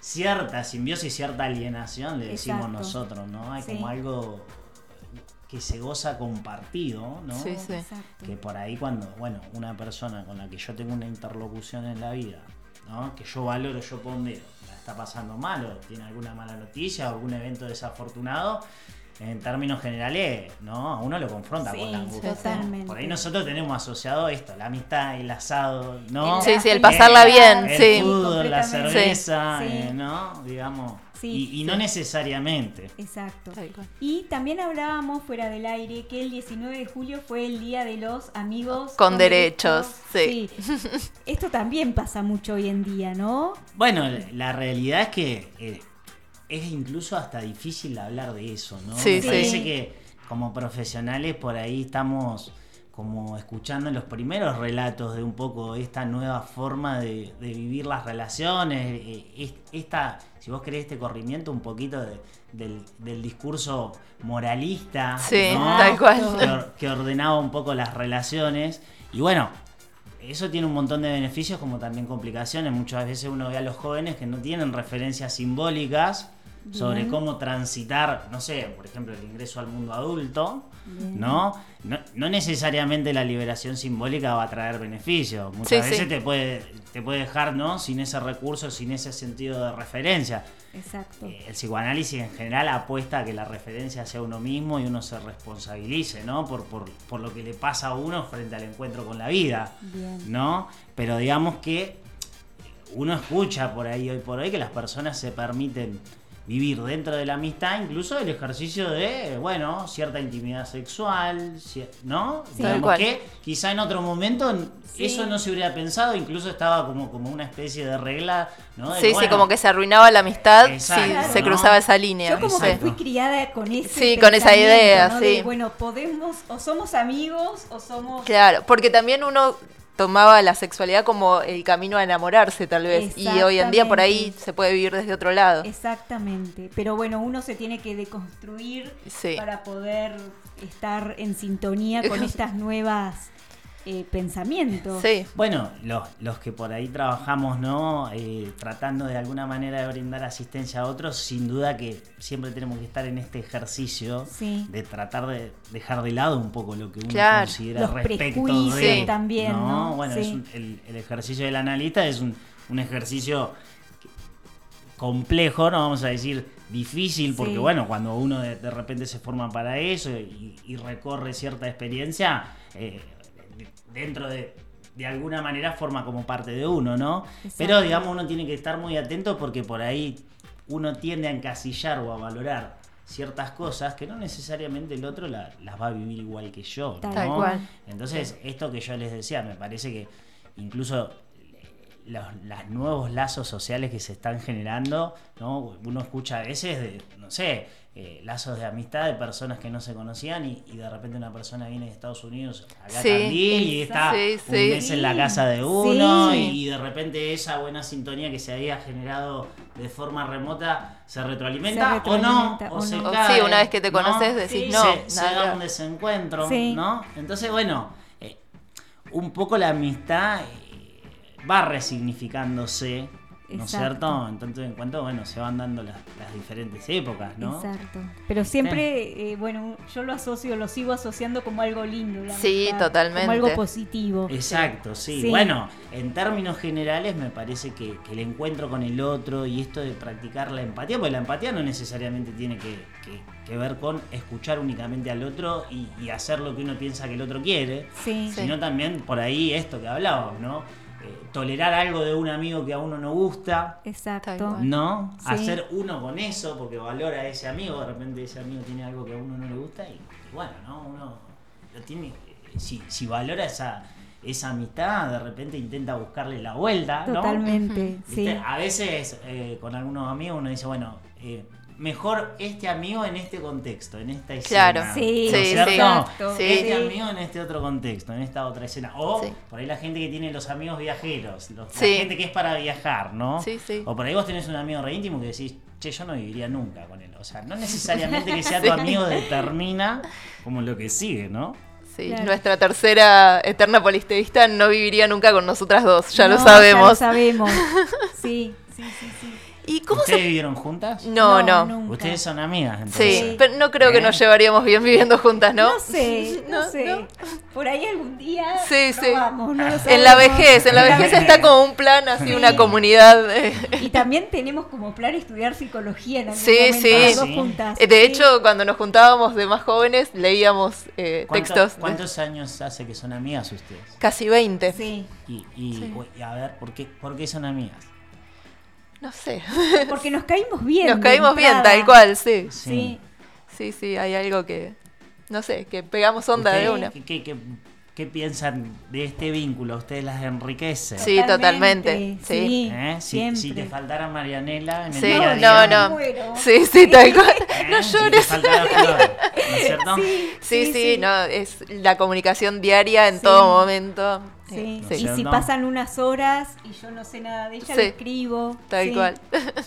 cierta simbiosis, cierta alienación, le decimos Exacto. nosotros, ¿no? Hay Sí. como algo que se goza compartido, ¿no? Sí, sí. Exacto. que por ahí cuando, bueno, una persona con la que yo tengo una interlocución en la vida, ¿no? que yo valoro, yo pondero, la está pasando mal o tiene alguna mala noticia o algún evento desafortunado, en términos generales, ¿no? A uno lo confronta Sí, con la angustia. totalmente. Por ahí nosotros tenemos asociado esto, la amistad, el asado, ¿no? Sí, sí, el pasarla bien, el sí. fútbol, la cerveza, Sí. eh, ¿no? Digamos. Sí, y y no necesariamente. Exacto. Y también hablábamos fuera del aire que el 19 de julio fue el Día de los Amigos Con derechos, sí. Sí. Esto también pasa mucho hoy en día, ¿no? Bueno, la realidad es que eh, es incluso hasta difícil hablar de eso, ¿no? Sí, Me sí. parece que como profesionales por ahí estamos como escuchando los primeros relatos de un poco esta nueva forma de, de vivir las relaciones, eh, es- esta, si vos querés, este corrimiento un poquito de- del, del discurso moralista, Sí, ¿no? tal cual. que, or- que ordenaba un poco las relaciones. Y bueno, eso tiene un montón de beneficios como también complicaciones. Muchas veces uno ve a los jóvenes que no tienen referencias simbólicas sobre cómo transitar, no sé, por ejemplo, el ingreso al mundo adulto, ¿no? ¿no? no necesariamente la liberación simbólica va a traer beneficios. Muchas Sí, veces sí. te puede te puede dejar, ¿no? Sin ese recurso, sin ese sentido de referencia. Exacto. Eh, El psicoanálisis en general apuesta a que la referencia sea uno mismo y uno se responsabilice, ¿no? Por, por, por lo que le pasa a uno frente al encuentro con la vida, Bien. ¿no? Pero digamos que uno escucha por ahí hoy por hoy que las personas se permiten vivir dentro de la amistad, incluso el ejercicio de, bueno, cierta intimidad sexual, cier- ¿no? Sí. Cual. que quizá en otro momento Sí. eso no se hubiera pensado, incluso estaba como, como una especie de regla, ¿no? De, Sí, sí, como que se arruinaba la amistad Exacto, si se ¿no? cruzaba esa línea. Yo como Sí. que fui criada con ese Sí, con esa idea, ¿no? De, sí. bueno, podemos, o somos amigos, o somos... Claro, porque también uno tomaba la sexualidad como el camino a enamorarse tal vez y hoy en día por ahí se puede vivir desde otro lado. Exactamente, pero bueno, uno se tiene que deconstruir Sí. para poder estar en sintonía con estas nuevas eh, pensamientos. Sí, Bueno, los, los que por ahí trabajamos, ¿no? Eh, tratando de alguna manera de brindar asistencia a otros, sin duda que siempre tenemos que estar en este ejercicio Sí. de tratar de dejar de lado un poco lo que uno Claro. considera Los respecto prejuicios de, también, ¿no? Bueno, Sí. es un- el, el ejercicio del analista es un, un ejercicio complejo, no vamos a decir difícil, porque Sí. bueno, cuando uno de, de repente se forma para eso y, y recorre cierta experiencia, eh, dentro de, de alguna manera forma como parte de uno, ¿no? Exacto. Pero digamos, uno tiene que estar muy atento porque por ahí uno tiende a encasillar o a valorar ciertas cosas que no necesariamente el otro la- las va a vivir igual que yo. Tal ¿no? cual. Entonces, esto que yo les decía, me parece que incluso los, los nuevos lazos sociales que se están generando, ¿no? Uno escucha a veces de, no sé, eh, lazos de amistad de personas que no se conocían y, y de repente una persona viene de Estados Unidos acá a Sí, Tandil y está sí, un sí. mes en la casa de uno y de repente esa buena sintonía que se había generado de forma remota se retroalimenta, Se retroalimenta, o no, o, se no. O cae, sí, una vez que te ¿no? conoces decís, Sí. no, se, se da un desencuentro. ¿no? Entonces, bueno, eh, un poco la amistad eh, va resignificándose, ¿no es cierto? En tanto en cuanto, bueno, se van dando las, las diferentes épocas, ¿no? Exacto. Pero siempre, eh, bueno, yo lo asocio, lo sigo asociando como algo lindo. la Sí, amistad, totalmente. Como algo positivo. Exacto, sí. Sí. Bueno, en términos generales me parece que, que el encuentro con el otro y esto de practicar la empatía, porque la empatía no necesariamente tiene que, que- que ver con escuchar únicamente al otro y, y hacer lo que uno piensa que el otro quiere, Sí. Sí. sino también por ahí esto que hablábamos, ¿no? Eh, tolerar algo de un amigo que a uno no gusta, Exacto. ¿no? Sí. Hacer uno con eso porque valora a ese amigo, de repente ese amigo tiene algo que a uno no le gusta y, y bueno, ¿no? Uno lo tiene, eh, si, si valora esa, esa amistad, de repente intenta buscarle la vuelta, ¿no? Totalmente. Sí. A veces eh, con algunos amigos uno dice, bueno, eh, mejor este amigo en este contexto, en esta escena. Claro. Sí, ¿no sí, cierto? sí. Exacto. Sí. Este Sí. amigo en este otro contexto, en esta otra escena. O Sí. por ahí la gente que tiene los amigos viajeros, los- Sí. la gente que es para viajar, ¿no? Sí, sí. O por ahí vos tenés un amigo re íntimo que decís, che, yo no viviría nunca con él. O sea, no necesariamente que sea tu amigo determina como lo que sigue, ¿no? Sí, Claro. nuestra tercera eterna polisteísta no viviría nunca con nosotras dos, ya lo sabemos. Ya lo sabemos. Sí, sí, sí, sí. ¿Y cómo ¿Ustedes se...? vivieron juntas? No, no. Ustedes son amigas, entonces. Sí, pero no creo que ¿Eh? nos llevaríamos bien viviendo juntas, ¿no? No sé, no, No, sé. no. Por ahí algún día Sí, sí. probamos, no lo En la vejez, en la vejez está como un plan así, Sí. una comunidad. Y también tenemos como plan estudiar psicología en algún Sí, momento, sí. las dos Sí. juntas. Eh, De Sí. hecho, cuando nos juntábamos de más jóvenes, leíamos eh, ¿Cuánto- textos. de- ¿Cuántos años hace que son amigas ustedes? Casi 20. Sí, Y, y, Sí. y a ver, ¿por qué, ¿por qué son amigas? No sé. porque nos caímos bien. Nos caímos bien, tal cual, sí. Sí. Sí, sí, hay algo que. No sé, que pegamos onda de ¿Ustedes una. ¿qué, qué, qué- qué piensan de este vínculo? ¿A ¿Ustedes las enriquece? Sí, totalmente, sí. Sí, ¿Eh? Si, te faltara Marianela en el Sí, día no, día, no. muero. Sí, sí, tal cual. ¿eh? No Si te llores. Flor, ¿no es cierto? Sí, Sí, sí, no, es la comunicación diaria en Sí. todo momento. Sí. Sí. Y si ¿no? pasan unas horas y yo no sé nada de ella, Sí. le escribo. Tal sí. cual.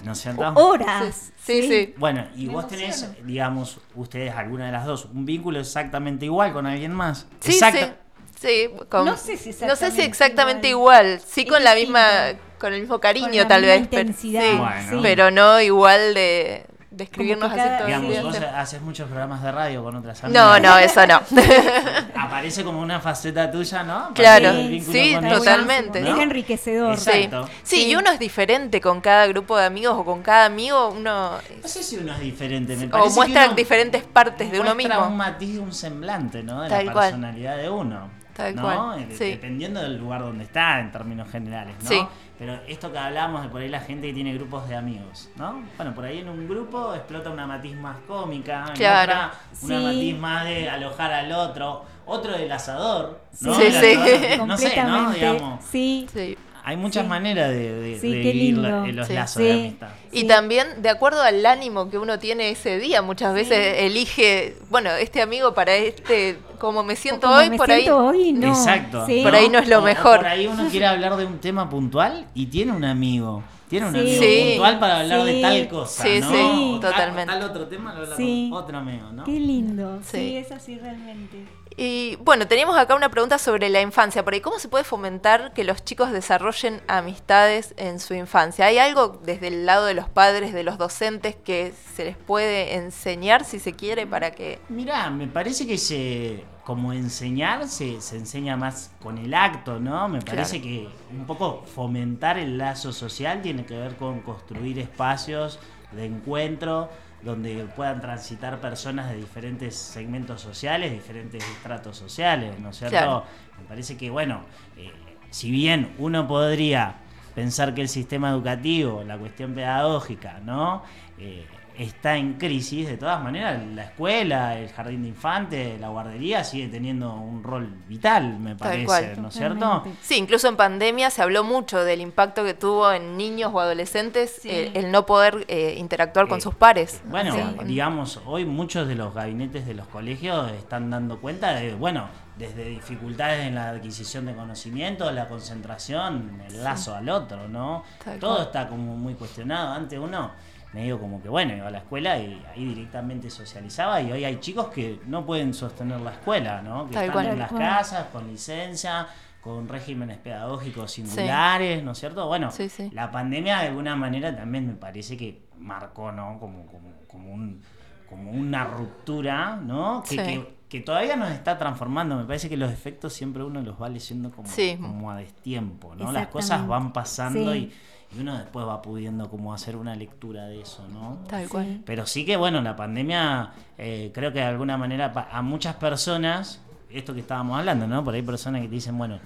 ¿No es cierto? Horas. Sí, sí. Bueno, y Me vos tenés, digamos, ustedes, alguna de las dos, un vínculo exactamente igual con alguien más. Sí, Exacta- sí. Sí, con- No sé si no sé si exactamente exactamente igual. igual. Sí, Es con la distinto. misma, con el mismo cariño Con la tal misma vez. pero- intensidad, sí, Bueno. pero no igual de, de escribirnos Como que así todo Digamos, vos haces muchos programas de radio con otras No, amigas. no, eso no. Aparece como una faceta tuya, ¿no? Claro, sí, totalmente. ¿no? Es enriquecedor. Sí. Exacto. sí, y uno es diferente con cada grupo de amigos o con cada amigo, uno No sé si uno es diferente, me o muestra uno diferentes partes de uno muestra mismo. un matiz, un semblante, ¿no? De Tal la cual. personalidad de uno. Tal ¿no? cual, Eh, sí. Dependiendo del lugar donde está, en términos generales, ¿no? Sí. Pero esto que hablamos de por ahí la gente que tiene grupos de amigos, ¿no? Bueno, por ahí en un grupo explota una matiz más cómica, en Claro. otra una Sí. matiz más de alojar al otro, otro del asador, ¿no? Sí, El sí. asador, No sé, ¿no? Completamente. Digamos, Sí. Sí. Hay muchas Sí. maneras de, de, Sí, de lindo. la- los Sí. lazos Sí. de amistad. Y Sí. también, de acuerdo al ánimo que uno tiene ese día, muchas veces elige, bueno, este amigo para este, como me siento Como hoy, me por siento ahí. hoy, no. Exacto. Sí. Por ahí no es lo O- o mejor. por ahí uno quiere hablar de un tema puntual y tiene un amigo. Tiene un Sí. amigo Sí. puntual para hablar de tal cosa. Sí, ¿no? sí, O tal- totalmente. Tal, otro tema lo habla Sí. con otro amigo, ¿no? Qué lindo. Sí. Sí. es así realmente. Y bueno, tenemos acá una pregunta sobre la infancia, por ahí, ¿cómo se puede fomentar que los chicos desarrollen amistades en su infancia? ¿Hay algo desde el lado de los padres, de los docentes, que se les puede enseñar, si se quiere, para que... Mirá, me parece que se, como enseñar se, se enseña más con el acto, ¿no? Me parece que un poco fomentar el lazo social tiene que ver con construir espacios de encuentro donde puedan transitar personas de diferentes segmentos sociales, diferentes estratos sociales, ¿no es cierto? Claro. Me parece que, bueno, eh, si bien uno podría pensar que el sistema educativo, la cuestión pedagógica, ¿no? eh, está en crisis, de todas maneras la escuela, el jardín de infantes, la guardería sigue teniendo un rol vital, me parece, cual. ¿no es cierto? Sí, incluso en pandemia se habló mucho del impacto que tuvo en niños o adolescentes eh, el no poder eh, interactuar con Eh, sus pares. Bueno, Sí. digamos, hoy muchos de los gabinetes de los colegios están dando cuenta de, bueno, desde dificultades en la adquisición de conocimiento, la concentración, el lazo al otro, ¿no? Tal Todo cual. está como muy cuestionado. Antes uno medio como que, bueno, iba a la escuela y ahí directamente socializaba y hoy hay chicos que no pueden sostener la escuela, ¿no? Que Tal están cual. en las cual. casas, con licencia, con regímenes pedagógicos singulares, ¿no es cierto? Bueno, Sí, sí. la pandemia de alguna manera también me parece que marcó, ¿no? Como, como, como, un, como una ruptura, ¿no? Que, Sí. que, que todavía nos está transformando. Me parece que los efectos siempre uno los va leyendo como, Sí. como a destiempo, ¿no? Las cosas van pasando Sí. y, y uno después va pudiendo como hacer una lectura de eso, ¿no? Tal Sí. cual. Pero sí que, bueno, la pandemia eh, creo que de alguna manera pa- a muchas personas, esto que estábamos hablando, ¿no? Por ahí personas que te dicen, bueno,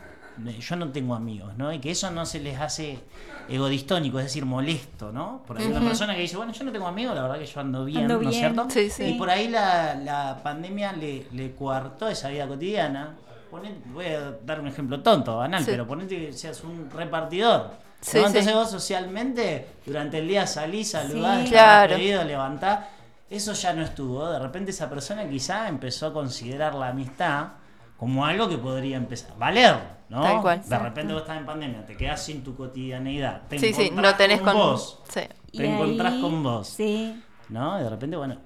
yo no tengo amigos, ¿no? Y que eso no se les hace egodistónico, es decir, molesto, ¿no? Por ahí una Ujú. persona que dice, bueno, yo no tengo amigos, la verdad que yo ando bien, Ando ¿no es cierto? Sí, sí. Y por ahí la, la pandemia le, le coartó esa vida cotidiana. Poné- voy a dar un ejemplo tonto, banal, Sí. pero ponete que seas un repartidor. Sí, ¿no? Entonces sí. vos socialmente durante el día salís, saludás, Sí. Claro. pedido, levantás. Eso ya no estuvo. De repente esa persona quizá empezó a considerar la amistad como algo que podría empezar a valer, ¿no? Tal cual. De repente vos estás en pandemia, te quedás sin tu cotidianeidad. Te Sí, sí, no tenés con... vos, Sí. Y te encontrás ahí- con vos. Sí, ¿no? Y de repente, bueno,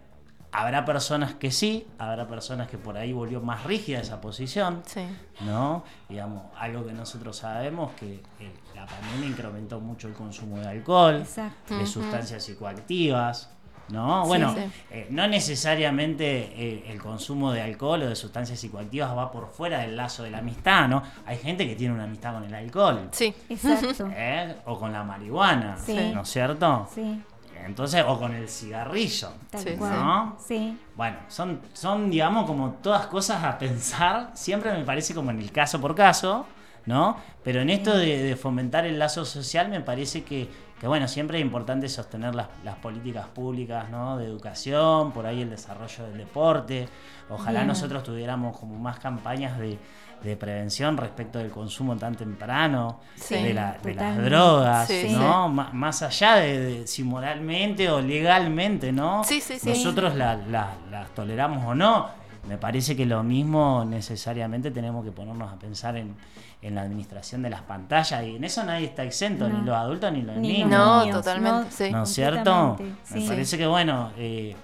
habrá personas que sí, habrá personas que por ahí volvió más rígida esa posición, Sí. ¿no? Digamos, algo que nosotros sabemos que la pandemia incrementó mucho el consumo de alcohol, exacto. de sustancias psicoactivas, ¿no? Sí, bueno, sí. eh, no necesariamente eh, el consumo de alcohol o de sustancias psicoactivas va por fuera del lazo de la amistad, ¿no? Hay gente que tiene una amistad con el alcohol. Sí. Exacto. ¿eh? O con la marihuana, Sí. ¿no es cierto? Sí, Entonces, o con el cigarrillo. tal Sí, cual. ¿no? Sí, Bueno, son, son, digamos, como todas cosas a pensar, siempre me parece como en el caso por caso, ¿no? Pero en esto de, de fomentar el lazo social me parece que, que, bueno, siempre es importante sostener las, las políticas públicas, ¿no? De educación, por ahí el desarrollo del deporte. Ojalá Bien. nosotros tuviéramos como más campañas de, de prevención respecto del consumo tan temprano, Sí, de, la- de las drogas, Sí, ¿no? Má- Más allá de, de si moralmente o legalmente, ¿no? Sí, sí, sí. Nosotros la- la- las toleramos o no. Me parece que lo mismo necesariamente tenemos que ponernos a pensar en, en la administración de las pantallas y en eso nadie está exento, No. ni los adultos ni los Ni niños. No, niños, totalmente, sí. ¿No es cierto? Me parece que bueno, eh,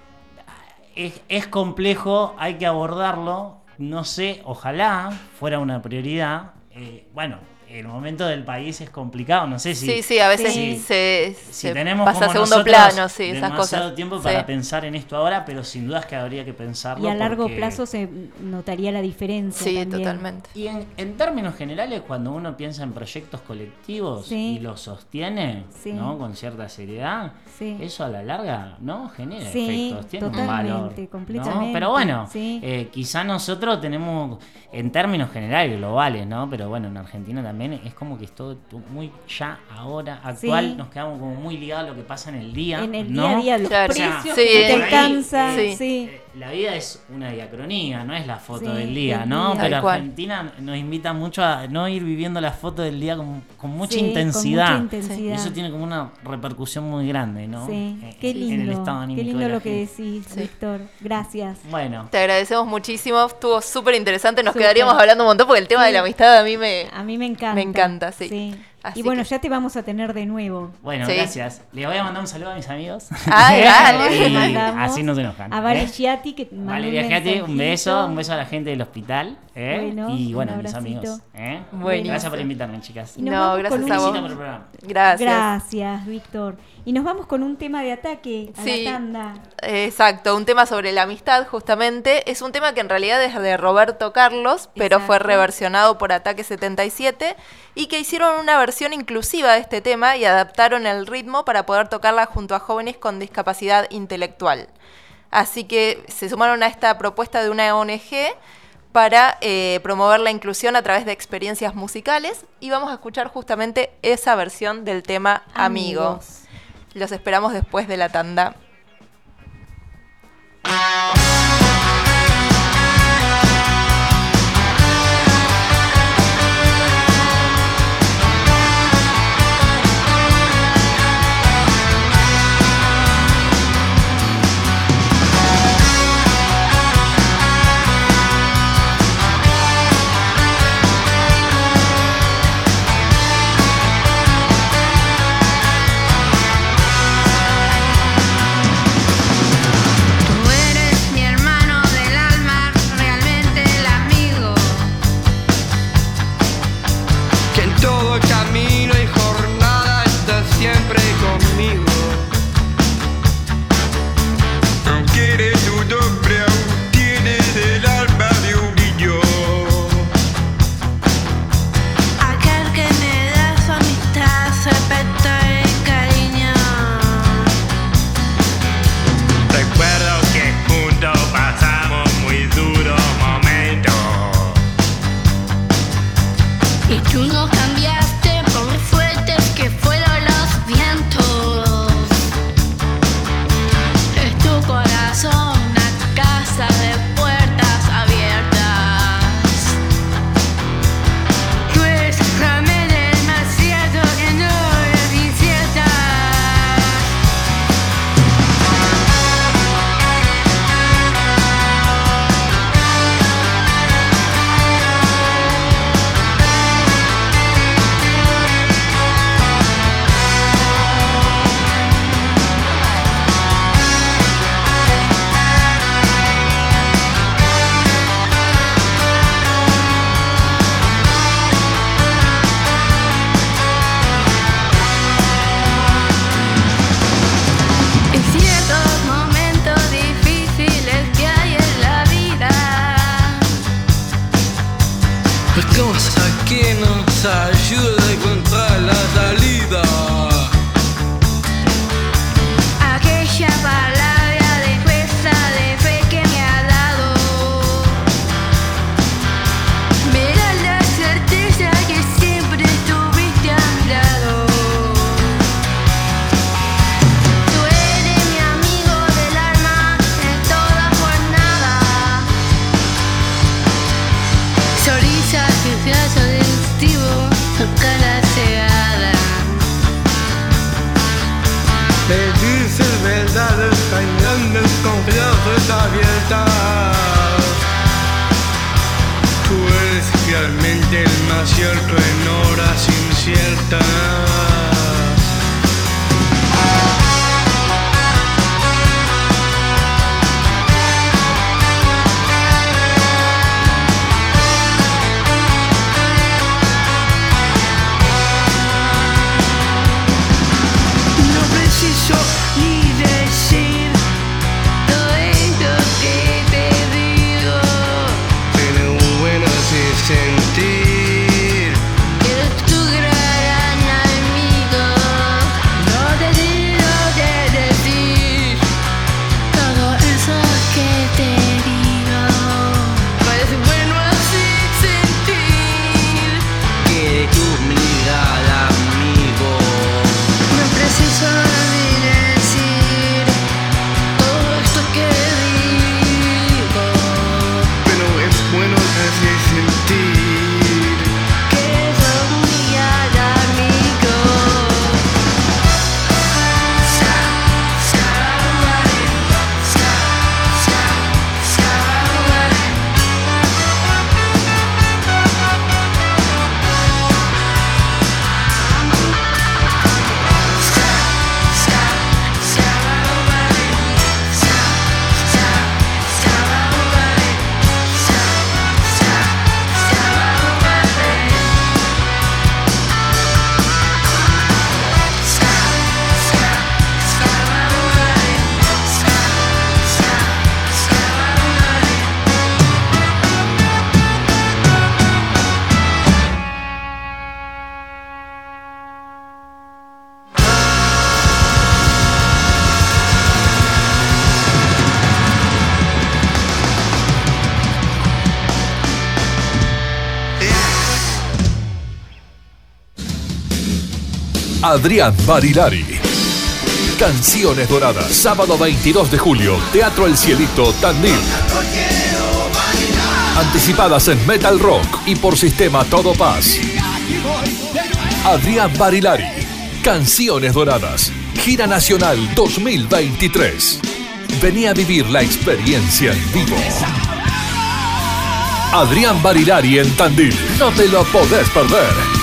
es, es complejo, hay que abordarlo. No sé, ojalá fuera una prioridad. Eh, bueno, el momento del país es complicado, no sé si... Sí, sí, a veces Sí. se, Si se tenemos pasa a como segundo nosotros plano, sí, esas demasiado cosas. tiempo Sí. para pensar en esto ahora, pero sin dudas que habría que pensarlo. Y a largo porque- plazo se notaría la diferencia. Sí, también. totalmente. Y en, en términos generales, cuando uno piensa en proyectos colectivos Sí. y los sostiene Sí. ¿no? con cierta seriedad, Sí. eso a la larga no genera Sí, efectos, tiene un totalmente, valor. Pero bueno, sí. eh, quizá nosotros tenemos, en términos generales, globales, ¿no? Pero bueno, en Argentina también es como que es todo muy ya, ahora, actual, Sí. nos quedamos como muy ligados a lo que pasa en el día. En el ¿no? día a día, los Claro. precios Sí, que te alcanza. sí. La vida es una diacronía, no es la foto Sí, del día, ¿no? día. Pero cual. Argentina nos invita mucho a no ir viviendo la foto del día con, con mucha Sí, con intensidad. mucha intensidad. Y eso tiene como una repercusión muy grande, ¿no? Sí, Eh, qué En el lindo. estado Qué lindo de la lo que decís, Sí. Víctor. Gracias. Bueno, Te agradecemos muchísimo, estuvo súper interesante, nos Súper. quedaríamos hablando un montón porque el tema de la amistad a mí me... A mí me encanta. Me encanta, sí. Así Y bueno, que- ya te vamos a tener de nuevo. bueno, Sí. gracias. Les voy a mandar un saludo a mis amigos. Ay, dale. Le y así no se enojan. A Vale ¿eh? Giatti, que Valeria un Giatti, un beso, un beso a la gente del hospital. ¿Eh? Bueno, y bueno, mis amigos. ¿eh? Gracias por invitarme, chicas. No, gracias a vos. Gracias. Gracias, Víctor. Y nos vamos con un tema de ataque a Sí. la tanda. Exacto, un tema sobre la amistad justamente. Es un tema que en realidad es de Roberto Carlos, pero fue reversionado por Ataque 77 y que hicieron una versión inclusiva de este tema y adaptaron el ritmo para poder tocarla junto a jóvenes con discapacidad intelectual. Así que se sumaron a esta propuesta de una ONG para eh, promover la inclusión a través de experiencias musicales y vamos a escuchar justamente esa versión del tema Amigos. Los esperamos después de la tanda. Adrián Barilari. Canciones Doradas, sábado 22 de julio, Teatro El Cielito, Tandil. Anticipadas en Metal Rock y por sistema Todo Paz. Adrián Barilari. Canciones Doradas. Gira Nacional 2023. Vení a vivir la experiencia en vivo. Adrián Barilari en Tandil. No te lo podés perder.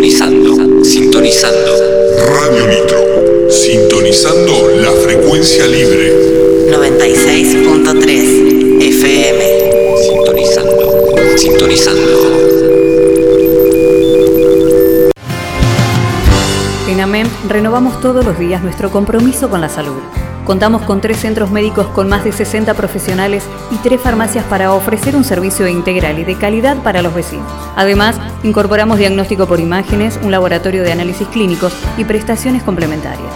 Sintonizando, sintonizando. Radio Nitro. Sintonizando la frecuencia libre. 96.3 FM. Sintonizando, sintonizando. En AMEM renovamos todos los días nuestro compromiso con la salud. Contamos con tres centros médicos con más de 60 profesionales y tres farmacias para ofrecer un servicio integral y de calidad para los vecinos. Además, incorporamos diagnóstico por imágenes, un laboratorio de análisis clínicos y prestaciones complementarias.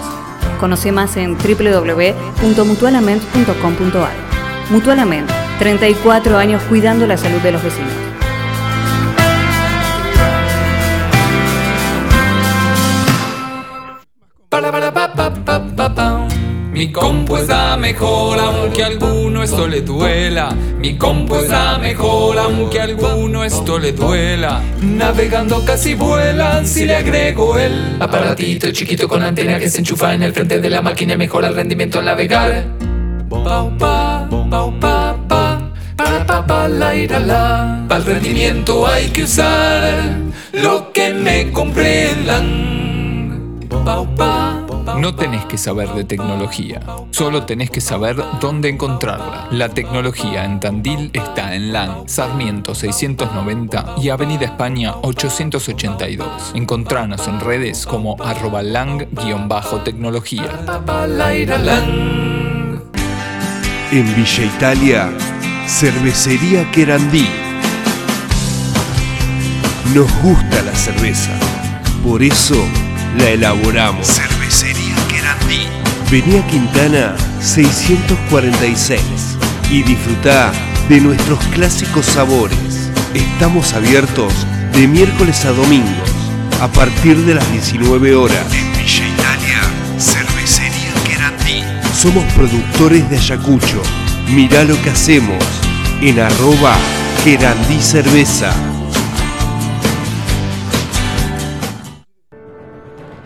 Conoce más en www.mutualament.com.ar. Mutualament, 34 años cuidando la salud de los vecinos. Mi compu está mejor aunque a alguno esto le duela. Mi compu está mejor aunque a alguno esto le duela. Navegando casi vuela si le agrego el aparatito chiquito con antena que se enchufa en el frente de la máquina y mejora el rendimiento al navegar. Pau, pa, pau, pa, pa, para pa, pa, la, ira, la. Para el rendimiento hay que usar lo que me comprendan. Pau, pa, No tenés que saber de tecnología, solo tenés que saber dónde encontrarla. La tecnología en Tandil está en LAN, Sarmiento 690 y Avenida España 882. Encontranos en redes como arroba lang-tecnología. En Villa Italia, Cervecería Querandí. Nos gusta la cerveza, por eso la elaboramos. Vení a Quintana 646 y disfruta de nuestros clásicos sabores. Estamos abiertos de miércoles a domingos a partir de las 19 horas. En Villa Italia, Cervecería Querandí. Somos productores de Ayacucho. Mirá lo que hacemos en arroba Querandí Cerveza.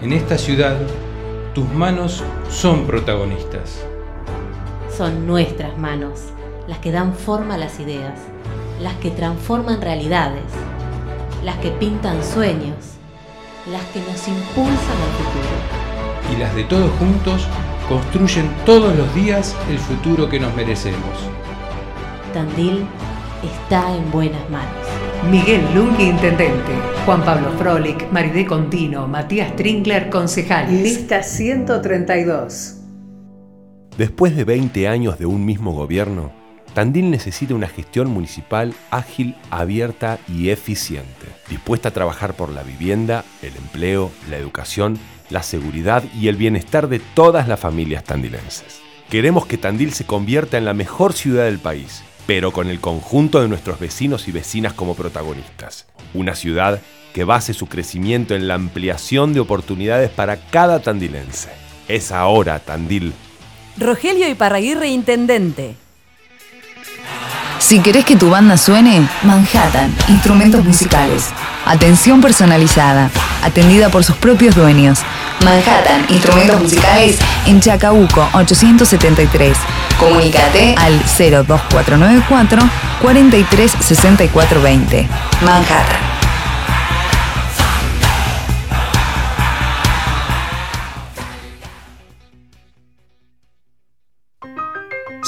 En esta ciudad, tus manos son protagonistas. Son nuestras manos las que dan forma a las ideas, las que transforman realidades, las que pintan sueños, las que nos impulsan al futuro. Y las de todos juntos construyen todos los días el futuro que nos merecemos. Tandil está en buenas manos. Miguel Lungi, intendente. Juan Pablo Frolik, Maridé Contino, Matías Trinkler, concejales. Lista 132. Después de 20 años de un mismo gobierno, Tandil necesita una gestión municipal ágil, abierta y eficiente, dispuesta a trabajar por la vivienda, el empleo, la educación, la seguridad y el bienestar de todas las familias tandilenses. Queremos que Tandil se convierta en la mejor ciudad del país, pero con el conjunto de nuestros vecinos y vecinas como protagonistas. Una ciudad que base su crecimiento en la ampliación de oportunidades para cada tandilense. Es ahora, Tandil. Rogelio Iparraguirre, intendente. Si querés que tu banda suene, Manhattan, instrumentos musicales. Atención personalizada, atendida por sus propios dueños. Manhattan, instrumentos musicales en Chacabuco 873. Comunícate al 02494 436420. Manhattan.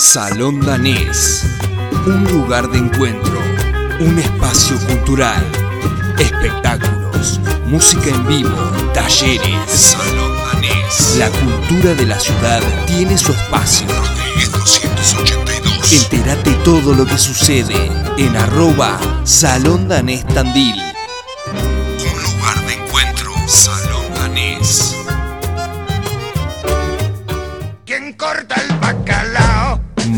Salón Danés. Un lugar de encuentro. Un espacio cultural. Espectáculos. Música en vivo. Talleres. Salón Danés. La cultura de la ciudad tiene su espacio. Rodríguez 282. Entérate todo lo que sucede en arroba Salón Danés Tandil. Un lugar de encuentro. Salón Danés. ¿Quién corta?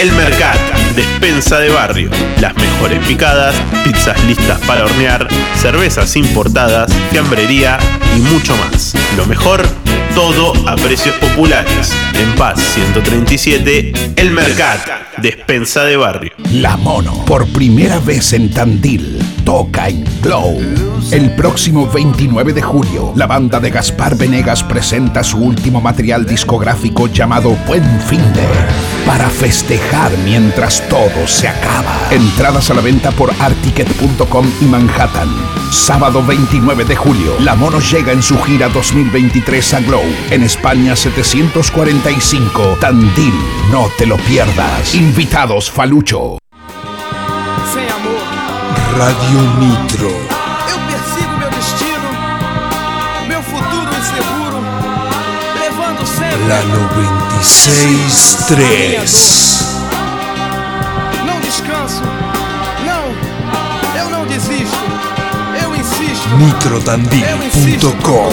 El Mercat, despensa de barrio. Las mejores picadas, pizzas listas para hornear, cervezas importadas, fiambrería y mucho más. Lo mejor, todo a precios populares. En Paz 137, El Mercat, despensa de barrio. La Mono, por primera vez en Tandil, toca en Glow. El próximo 29 de julio, la banda de Gaspar Venegas presenta su último material discográfico llamado Buen Finde, para festejar mientras todo se acaba. Entradas a la venta por articket.com y Manhattan. Sábado 29 de julio, La Mono llega en su gira 2023 a Glow. En España 745, Tandil, no te lo pierdas. Invitados Falucho. Radio Nitro. eu persigo meu destino, meu futuro inseguro, levando sempre. La 96.3. Não descanso, não, eu não desisto, eu insisto. Nitrotandil.com.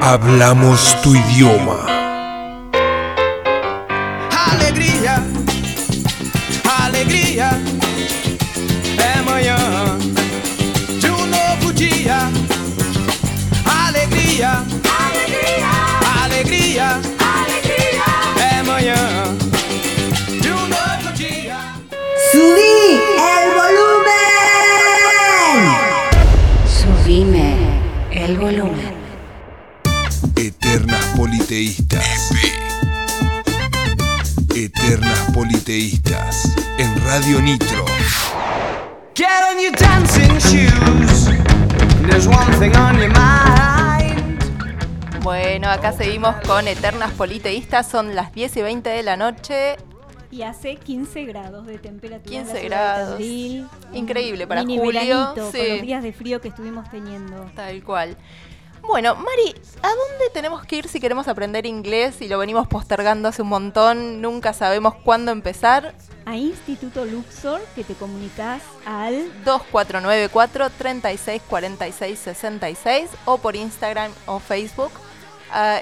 Hablamos tu idioma. Politeístas. En Radio Nitro. Get on your dancing shoes. There's one thing on your mind. Bueno, acá seguimos con Eternas Politeístas, son las 10 y 20 de la noche. Y hace 15 grados de temperatura. en la 15 ciudad de grados. Tandil. Increíble para Mini julio. veranito, sí. con los días de frío que estuvimos teniendo. Tal cual. Bueno, Mari, ¿a dónde tenemos que ir si queremos aprender inglés y lo venimos postergando hace un montón? Nunca sabemos cuándo empezar. A Instituto Luxor, que te comunicas al 2494 36 46 66 o por Instagram o Facebook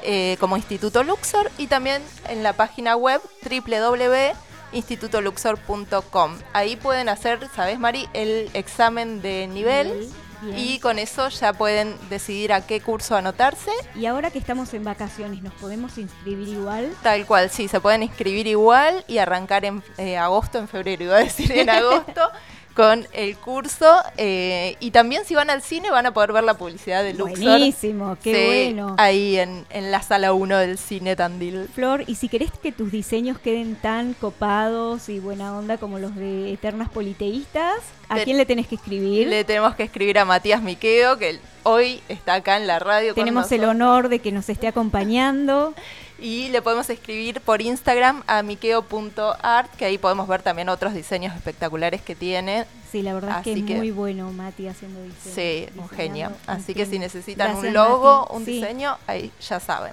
eh, como Instituto Luxor y también en la página web www.institutoluxor.com. Ahí pueden hacer, ¿sabes, Mari? El examen de nivel. Nivel, bien. Y con eso ya pueden decidir a qué curso anotarse. Y ahora que estamos en vacaciones, ¿nos podemos inscribir igual? Tal cual, sí, se pueden inscribir igual y arrancar en eh, agosto, en febrero, iba a decir en agosto, con el curso. eh, y también si van al cine van a poder ver la publicidad de Luxor. Buenísimo, qué Sí, bueno. Ahí en, en la sala 1 del cine Tandil. Flor, y si querés que tus diseños queden tan copados y buena onda como los de Eternas Politeístas, ¿a quién le tenés que escribir? Le tenemos que escribir a Matías Miqueo, que hoy está acá en la radio. con Tenemos el honor de que nos esté acompañando. Y le podemos escribir por Instagram a miqueo.art, que ahí podemos ver también otros diseños espectaculares que tiene. Sí, la verdad es que es que- muy bueno Mati haciendo diseño. Sí, un genio. Así que si necesitan Gracias, un logo, Mati. un Sí. diseño, ahí ya saben.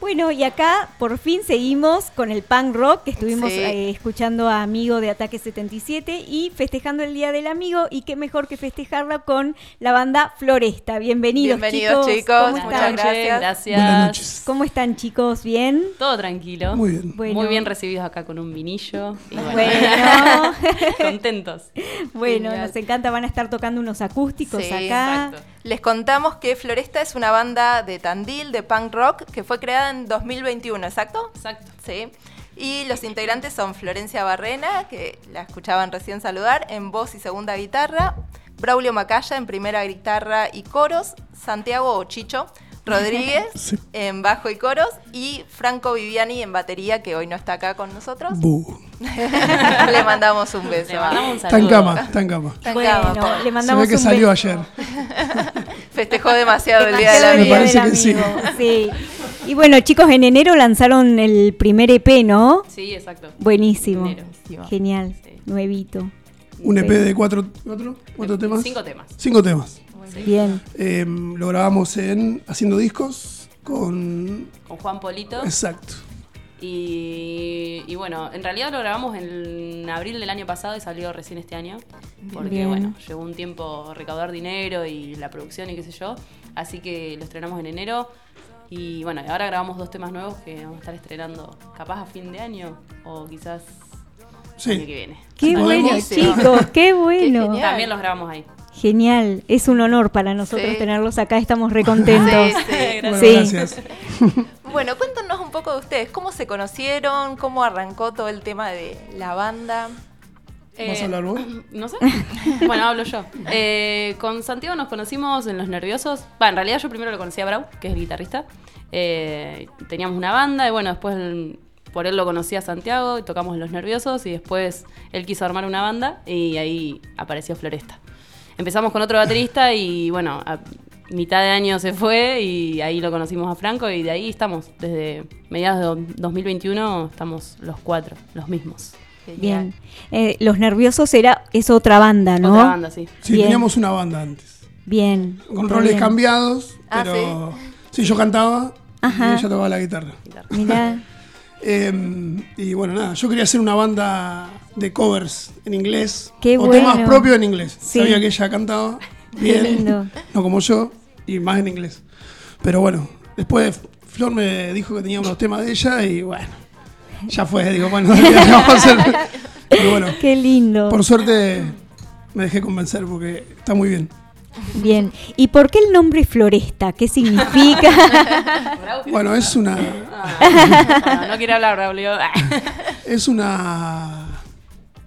Bueno, y acá por fin seguimos con el punk rock, que estuvimos Sí. eh, escuchando a Amigo de Ataque 77 y festejando el Día del Amigo, y qué mejor que festejarla con la banda Floresta. Bienvenidos, Bienvenidos, chicos. chicos. ¿Cómo Muchas están? gracias. Gracias. Buenas noches. ¿Cómo están, chicos? ¿Bien? Todo tranquilo. Muy bien. Bueno. Muy bien recibidos acá con un vinillo. Y bueno, Bueno. contentos. Bueno, Genial. nos encanta, van a estar tocando unos acústicos Sí, acá. exacto. Les contamos que Floresta es una banda de Tandil, de punk rock, que fue creada en 2021, ¿exacto? Exacto. Sí. Y los integrantes son Florencia Barrena, que la escuchaban recién saludar, en voz y segunda guitarra, Braulio Macaya en primera guitarra y coros, Santiago Ochicho Rodríguez Sí. en bajo y coros y Franco Viviani en batería, que hoy no está acá con nosotros. Bu. Le mandamos un beso. Le mandamos un Está en cama, está en cama. Está en Bueno, cama, le Se mandamos ve que un salió beso. ayer. Festejó demasiado el día del Me amigo. parece del que sí. amigo, sí. Y bueno, chicos, en enero lanzaron el primer EP, ¿no? Sí, exacto. Buenísimo. Enero. Genial. Nuevito. Un EP de cuatro, cuatro, cuatro temas. Cinco temas. Cinco temas. Bien. Eh, lo grabamos en Haciendo Discos con... Con Juan Polito. Exacto. Y, y bueno, en realidad lo grabamos en abril del año pasado y salió recién este año. Porque Bien. bueno, llevó un tiempo recaudar dinero y la producción y qué sé yo. Así que lo estrenamos en enero. Y bueno, y ahora grabamos dos temas nuevos que vamos a estar estrenando capaz a fin de año o quizás Sí. el año que viene. Qué bueno, chicos, qué bueno. También los grabamos ahí. Genial, es un honor para nosotros Sí. tenerlos acá, estamos recontentos. Sí, sí. Bueno, gracias. Bueno, cuéntanos un poco de ustedes. ¿Cómo se conocieron? ¿Cómo arrancó todo el tema de la banda? ¿Vas a hablar vos? No sé. bueno, hablo yo. Eh, con Santiago nos conocimos en Los Nerviosos. Va, en realidad yo primero lo conocí a Brau, que es el guitarrista. Eh, teníamos una banda y bueno, después el- por él lo conocí a Santiago y tocamos en Los Nerviosos y después él quiso armar una banda y ahí apareció Floresta. Empezamos con otro baterista y bueno, a mitad de año se fue y ahí lo conocimos a Franco y de ahí estamos. Desde mediados de do- 2021 estamos los cuatro, los mismos. Bien. Eh, Los Nerviosos era, es otra banda, ¿no? Otra banda, sí. Sí, Bien. teníamos una banda antes. Bien. Con roles bien. cambiados, Ah, pero... sí. yo cantaba Ajá. y ella tocaba la guitarra. Mirá, Eh, y bueno, nada, yo quería hacer una banda de covers en inglés. Qué o bueno. temas propios en inglés. Sí. Sabía que ella cantaba bien, no como yo, y más en inglés. Pero bueno, después Flor me dijo que tenía unos temas de ella y bueno, ya fue, digo, bueno, ¿qué vamos a hacer? Pero bueno, qué lindo. por suerte me dejé convencer porque está muy bien. Bien. ¿Y por qué el nombre Floresta? ¿Qué significa? Bueno, es una no, no quiere hablar, Braulio. es una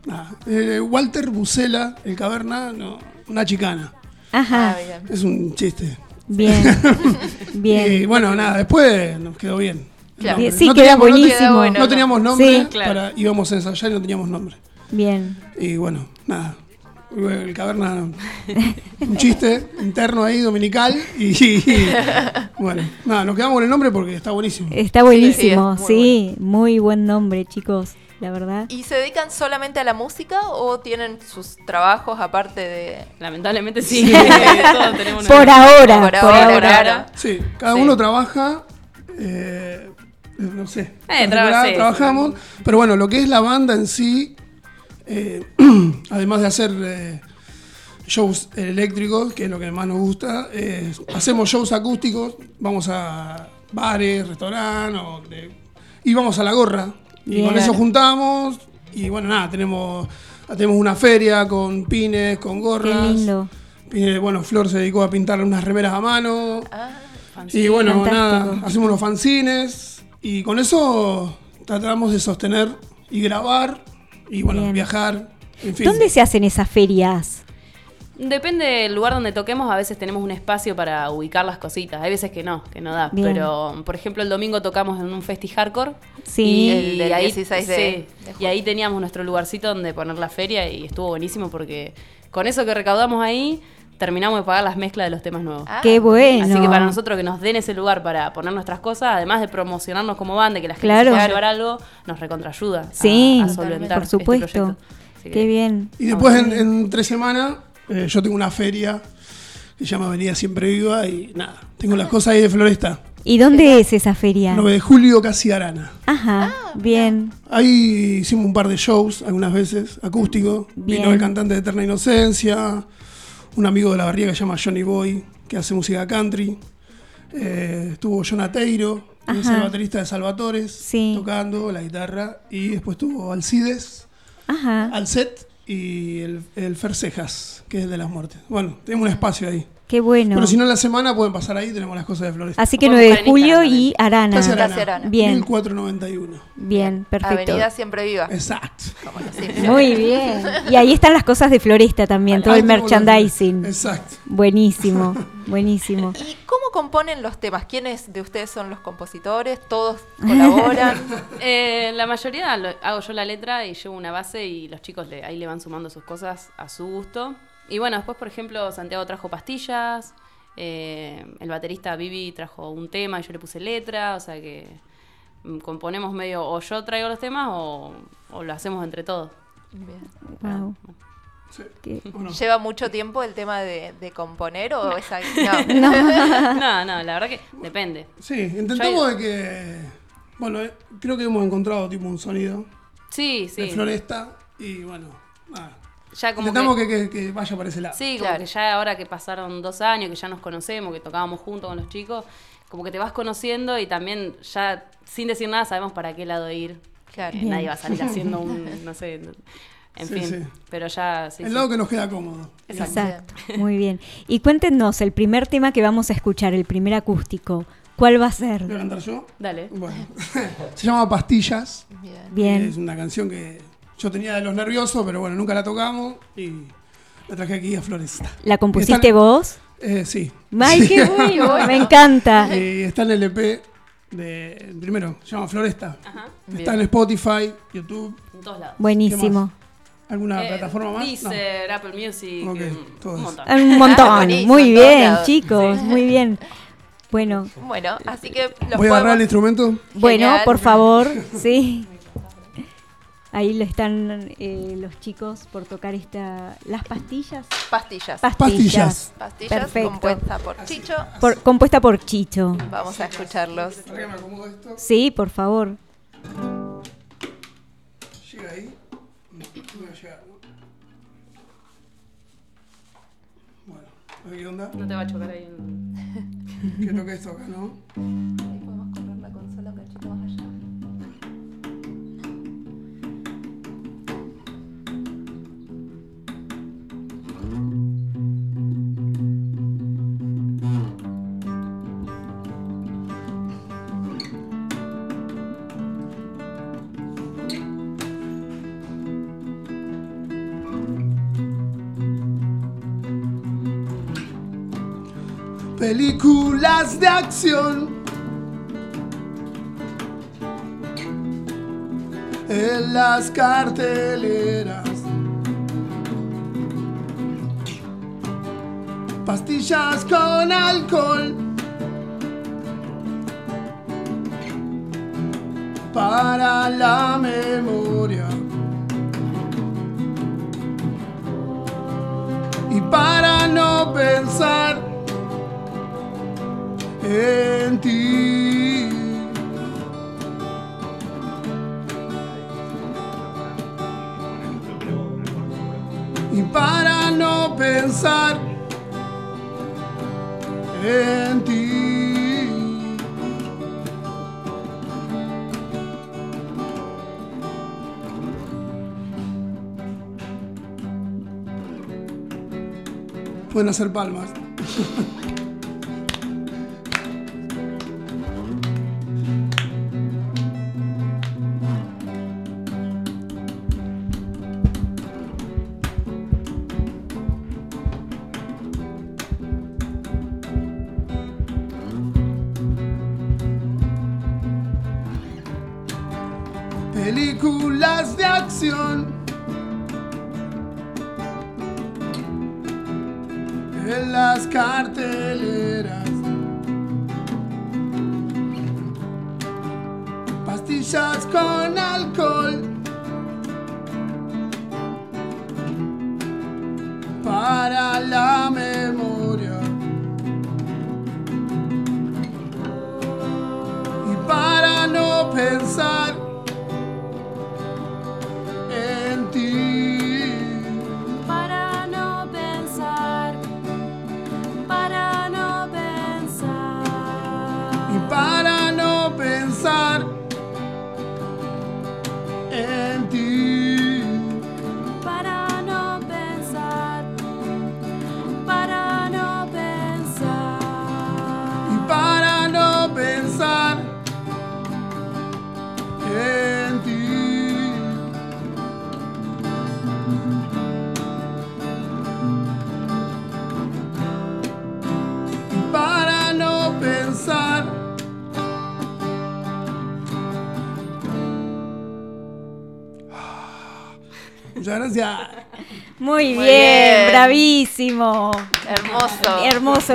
nada, eh, Walter Bucela, el caverna, no, una chicana. Ajá. Es un chiste. Bien. Bien. Y bueno, nada, después nos quedó bien. Claro. Sí, no queda teníamos, no te- buenísimo. No, teníamos nombre, Sí. Claro. para, íbamos a ensayar y no teníamos nombre. Bien. Y bueno, nada. El caverna, un chiste interno ahí, dominical. Y, y- bueno, nada, nos quedamos con el nombre porque está buenísimo. Está buenísimo, sí, es muy sí, muy buen nombre, chicos, la verdad. ¿Y se dedican solamente a la música o tienen sus trabajos aparte de...? Lamentablemente sí. Sí. Todos tenemos una- Por ahora, Por por ahora, ahora. claro. Sí, cada Sí. uno trabaja, eh, no sé, Eh, trabajamos, pero bueno, lo que es la banda en sí, eh, además de hacer eh, shows eléctricos, que es lo que más nos gusta, eh, hacemos shows acústicos, vamos a bares, restaurantes, o de- y vamos a la gorra, y con eso juntamos, y bueno, nada, tenemos, tenemos una feria con pines, con Qué gorras. lindo. Bueno, Flor se dedicó a pintar unas remeras a mano. Fanzine. y bueno, Fantástico. nada, hacemos unos fanzines y con eso tratamos de sostener y grabar y bueno, Bien. viajar. En fin. ¿Dónde se hacen esas ferias? Depende del lugar donde toquemos, a veces tenemos un espacio para ubicar las cositas. Hay veces que no, que no da. Bien. Pero, por ejemplo, el domingo tocamos en un festi hardcore. Sí. Y, El del ahí, 16 de- sí, de y ahí teníamos nuestro lugarcito donde poner la feria y estuvo buenísimo porque con eso que recaudamos ahí, terminamos de pagar las mezclas de los temas nuevos. Ah, Qué bueno. Así que para nosotros que nos den ese lugar para poner nuestras cosas, además de promocionarnos como banda y que la gente Claro. se pueda llevar algo, nos recontraayuda a- Sí, a, solventar por este supuesto. proyecto. Así que- Qué bien. Y después en, en tres semanas eh, yo tengo una feria que se llama Avenida Siempre Viva y nada, tengo las cosas ahí de Floresta. ¿Y dónde es esa feria? 9 de julio, casi Arana. Ajá, bien. Ahí hicimos un par de shows, algunas veces, acústicos. Bien. Vino el cantante de Eterna Inocencia, un amigo de la barriga que se llama Johnny Boy, que hace música country. Eh, estuvo Jonateiro, que es el baterista de Salvatores, Sí. tocando la guitarra. Y después estuvo Alcides, Ajá. Alcet y el, el Fer Cejas, que es de las muertes. Bueno, tenemos un espacio ahí. Qué bueno. Pero si no en la semana pueden pasar ahí, tenemos las cosas de Floresta. Así que Pueden 9 de julio y Arana. Casi Arana, Casi Arana. Bien. 1491. Bien, perfecto. Avenida Siempre Viva. Exacto. Muy bien. Y ahí están las cosas de Floresta también, todo Ahí el merchandising. Exacto. Buenísimo, buenísimo. ¿Y cómo componen los temas? ¿Quiénes de ustedes son los compositores? ¿Todos colaboran? Eh, la mayoría lo- hago yo la letra y llevo una base y los chicos le- ahí le van sumando sus cosas a su gusto. Y bueno, después, por ejemplo, Santiago trajo pastillas, Eh, el baterista Vivi trajo un tema y yo le puse letra, o sea que mm, componemos medio, o yo traigo los temas o, o lo hacemos entre todos. Wow. ¿Lleva mucho tiempo el tema de, de componer o es algo- No. No. no, no, la verdad que depende. Sí, intentamos de que. Bueno, eh, creo que hemos encontrado tipo un sonido Sí, sí. de floresta y bueno, nada. Ya como Intentamos que- que, vaya por ese lado. Sí, como que ya ahora que pasaron dos años, que ya nos conocemos, que tocábamos juntos con los chicos, como que te vas conociendo y también ya sin decir nada sabemos para qué lado ir. Claro. Eh, nadie va a salir haciendo un, no sé, en Sí, fin. sí. Pero ya, sí, El sí. lado que nos queda cómodo. Exacto. Muy bien. Y cuéntenos el primer tema que vamos a escuchar, el primer acústico. ¿Cuál va a ser? ¿Voy a cantar yo? Dale. Bueno. Se llama Pastillas. Bien. Es una canción que yo tenía de los nerviosos, pero bueno, nunca la tocamos y la traje aquí a Floresta. ¿La compusiste Está- vos? Eh, sí. ¡Ay, qué bueno! Me encanta. Y está en el EP de. Primero, se llama Floresta. Está en. Spotify, YouTube. En todos lados. Buenísimo. ¿Alguna Eh, plataforma más? Deezer, Apple Music, un montón. Un montón. Muy bien, chicos. Sí. Muy bien. Bueno, Bueno, así que los Voy a agarrar el instrumento. bueno, Genial. por favor, sí. Ahí lo están eh, los chicos por tocar esta las pastillas. Pastillas. Pastillas. Pastillas Perfecto. compuesta por Chicho. Por- compuesta por Chicho. Vamos a escucharlos. Para que me acomodo esto. Sí, por favor. Llega ahí. Bueno, qué onda. No te va a chocar ahí. Que toque esto acá, ¿no? Películas de acción. En las carteleras. Pastillas con alcohol. Para la memoria. Y para no pensar en ti. Y para no pensar en ti. Pueden hacer palmas. acción.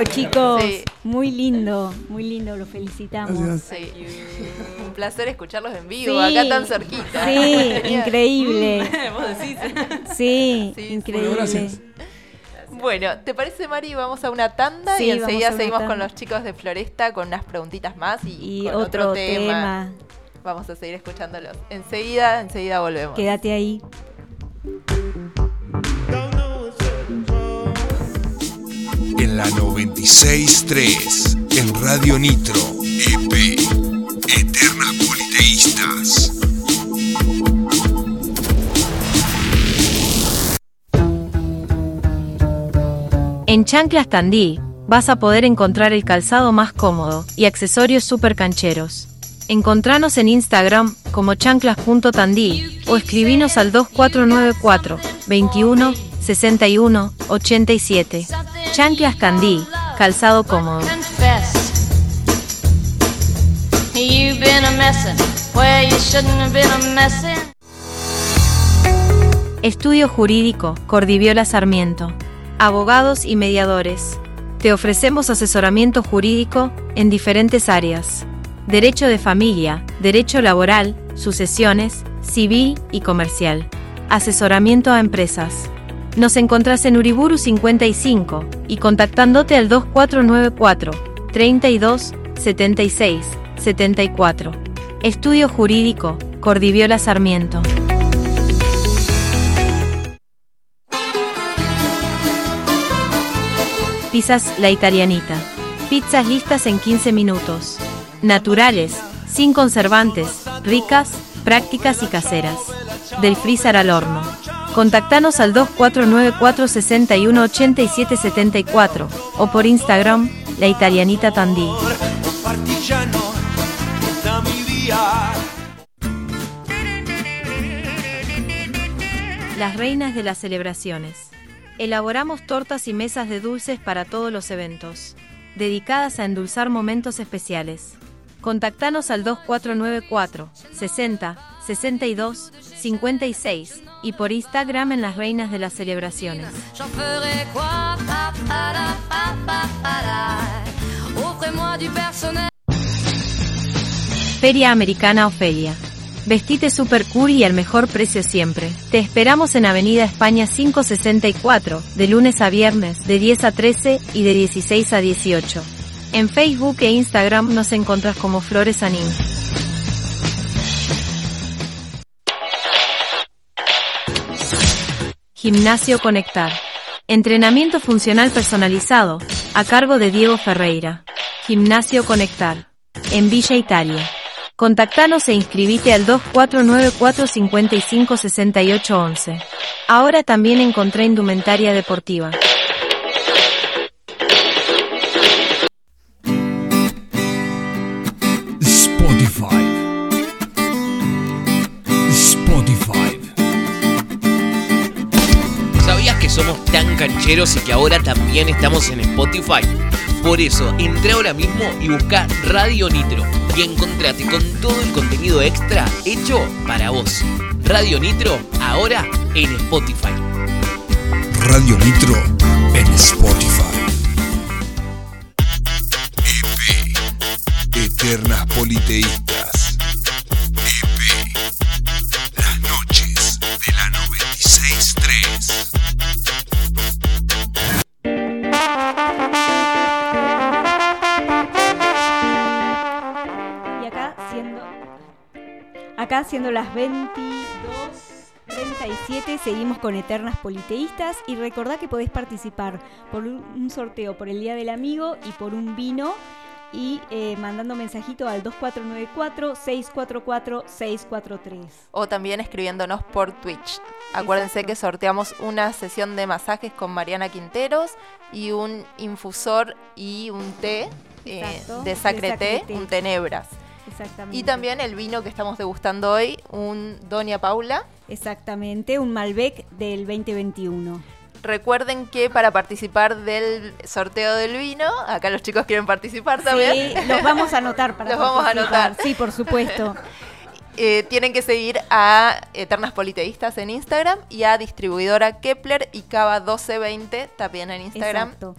Chicos. Sí. Muy lindo, muy lindo, lo felicitamos. Sí. Un placer escucharlos en vivo, Sí. acá tan cerquita. Sí, increíble. Vos decís. Sí, Sí, increíble. Bueno, gracias. Bueno, ¿te parece, Mari? Vamos a una tanda Sí, y enseguida seguimos tanda. con los chicos de Floresta con unas preguntitas más y, Y con otro tema. Vamos a seguir escuchándolos. Enseguida, enseguida volvemos. Quédate ahí. En la 96.3, en Radio Nitro, EP, Eternas Politeístas. En Chanclas Tandil vas a poder encontrar el calzado más cómodo y accesorios super cancheros. Encontranos en Instagram como chanclas.tandil o escribinos al 2494 21 61 87. Chanclas Tandil, calzado cómodo. Estudio Jurídico, Cordiviola Sarmiento. Abogados y mediadores. Te ofrecemos asesoramiento jurídico en diferentes áreas. Derecho de familia, derecho laboral, sucesiones, civil y comercial. Asesoramiento a empresas. Nos encontrás en Uriburu 55 y contactándote al 2494 32 76 74. Estudio Jurídico, Cordiviola Sarmiento. Pizzas La Italianita. Pizzas listas en 15 minutos. Naturales, sin conservantes, ricas, prácticas y caseras. Del freezer al horno. Contactanos al 2494 61 87 74 o por Instagram La Italianita via. Las reinas de las celebraciones. Elaboramos tortas y mesas de dulces para todos los eventos, dedicadas a endulzar momentos especiales. Contactanos al 2494 60 62 56 y por Instagram en las reinas de las celebraciones. Feria Americana Ofelia. Vestite super cool y al mejor precio siempre. Te esperamos en Avenida España 564, de lunes a viernes, de 10 a 13 y de 16 a 18. En Facebook e Instagram nos encontrás como Flores Anim. Gimnasio Conectar. Entrenamiento funcional personalizado, a cargo de Diego Ferreira. Gimnasio Conectar. En Villa Italia. Contactanos e inscribite al 2494 55 68 11. Ahora también encontré indumentaria deportiva. Spotify. Cancheros y que ahora también estamos en Spotify? Por eso, entra ahora mismo y busca Radio Nitro y encontrate con todo el contenido extra hecho para vos. Radio Nitro, ahora en Spotify. Radio Nitro en Spotify. EP. Eternas Politeístas. Acá siendo las 22:37 seguimos con Eternas Politeístas y recordá que podés participar por un sorteo por el Día del Amigo y por un vino y eh, mandando mensajito al 2494-644-643. O también escribiéndonos por Twitch. Acuérdense que sorteamos una sesión de masajes con Mariana Quinteros y un infusor y un té eh, de de Sacre Té, Sacre Té. un tenebras. Exactamente. Y también el vino que estamos degustando hoy, un Doña Paula. Exactamente, un Malbec del 2021. Recuerden que para participar del sorteo del vino, acá los chicos quieren participar también. Sí, los vamos a anotar para Los vamos a anotar. Sí, por supuesto. Eh, tienen que seguir a Eternas Politeístas en Instagram y a distribuidora Kepler y Cava 1220 también en Instagram. Exacto.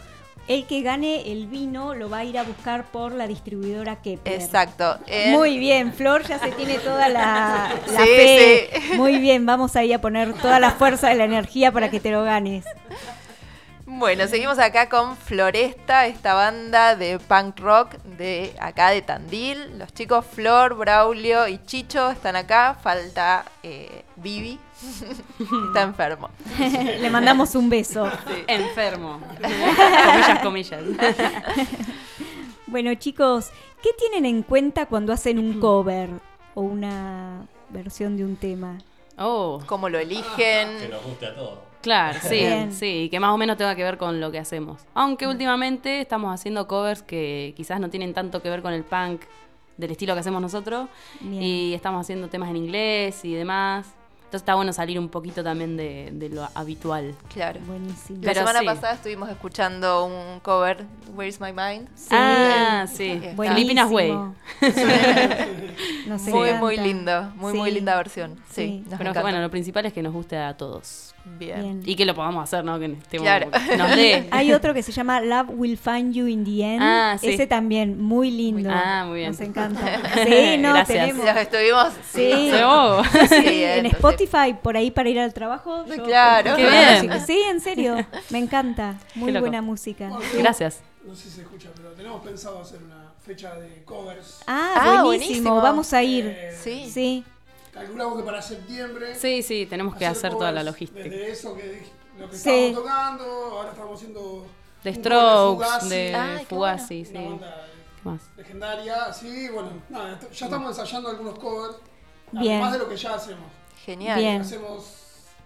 El que gane el vino lo va a ir a buscar por la distribuidora Kepler. Exacto. Muy bien, Flor ya se tiene toda la, la Sí, fe. sí. Muy bien, vamos ahí a poner toda la fuerza de la energía para que te lo ganes. Bueno, seguimos acá con Floresta, esta banda de punk rock de acá de Tandil. Los chicos Flor, Braulio y Chicho están acá. Falta eh, Vivi. Está enfermo. Le mandamos un beso. Enfermo. comillas, comillas. Bueno, chicos, ¿qué tienen en cuenta cuando hacen un cover o una versión de un tema? Oh. ¿Cómo lo eligen? Que nos guste a todos. Claro, sí, Bien. sí, que más o menos tenga que ver con lo que hacemos. Aunque últimamente estamos haciendo covers que quizás no tienen tanto que ver con el punk del estilo que hacemos nosotros. Bien. Y estamos haciendo temas en inglés y demás. Entonces está bueno salir un poquito también de, de lo habitual. Claro. Buenísimo. La Pero semana sí. pasada estuvimos escuchando un cover, Where's My Mind? Ah, sí. Filipinas Way. Muy, encanta. muy lindo, muy, muy Sí. linda versión. Sí, Sí. nos Pero encanta. bueno, lo principal es que nos guste a todos. Bien. Bien. Y que lo podamos hacer, ¿no? Que estemos- Claro. nos dé. Hay otro que se llama Love Will Find You in the End. Ah, sí. Ese también, muy lindo. Ah, muy bien. Nos encanta. Sí, no, Gracias. tenemos. Los estuvimos. Sí. Sí, Sí, en entonces- Spotify, por ahí para ir al trabajo. yo Claro. Qué bien. Sí, en serio. Me encanta. Muy buena música. Bueno, Gracias. No sé si se escucha, pero tenemos pensado hacer una fecha de covers. Ah, Ah, buenísimo. buenísimo. Vamos a ir. Eh, Sí. Sí. Calculamos que para septiembre. Sí, sí, tenemos que hacer toda la logística. Desde eso que lo que Sí. estábamos tocando, ahora estamos haciendo. De Strokes, Fugazi, de Ay, qué Fugazi, una sí. banda ¿Qué más? legendaria. Sí, bueno, nada, ya estamos ensayando algunos covers. Bien. Además de lo que ya hacemos. Genial. Bien. Hacemos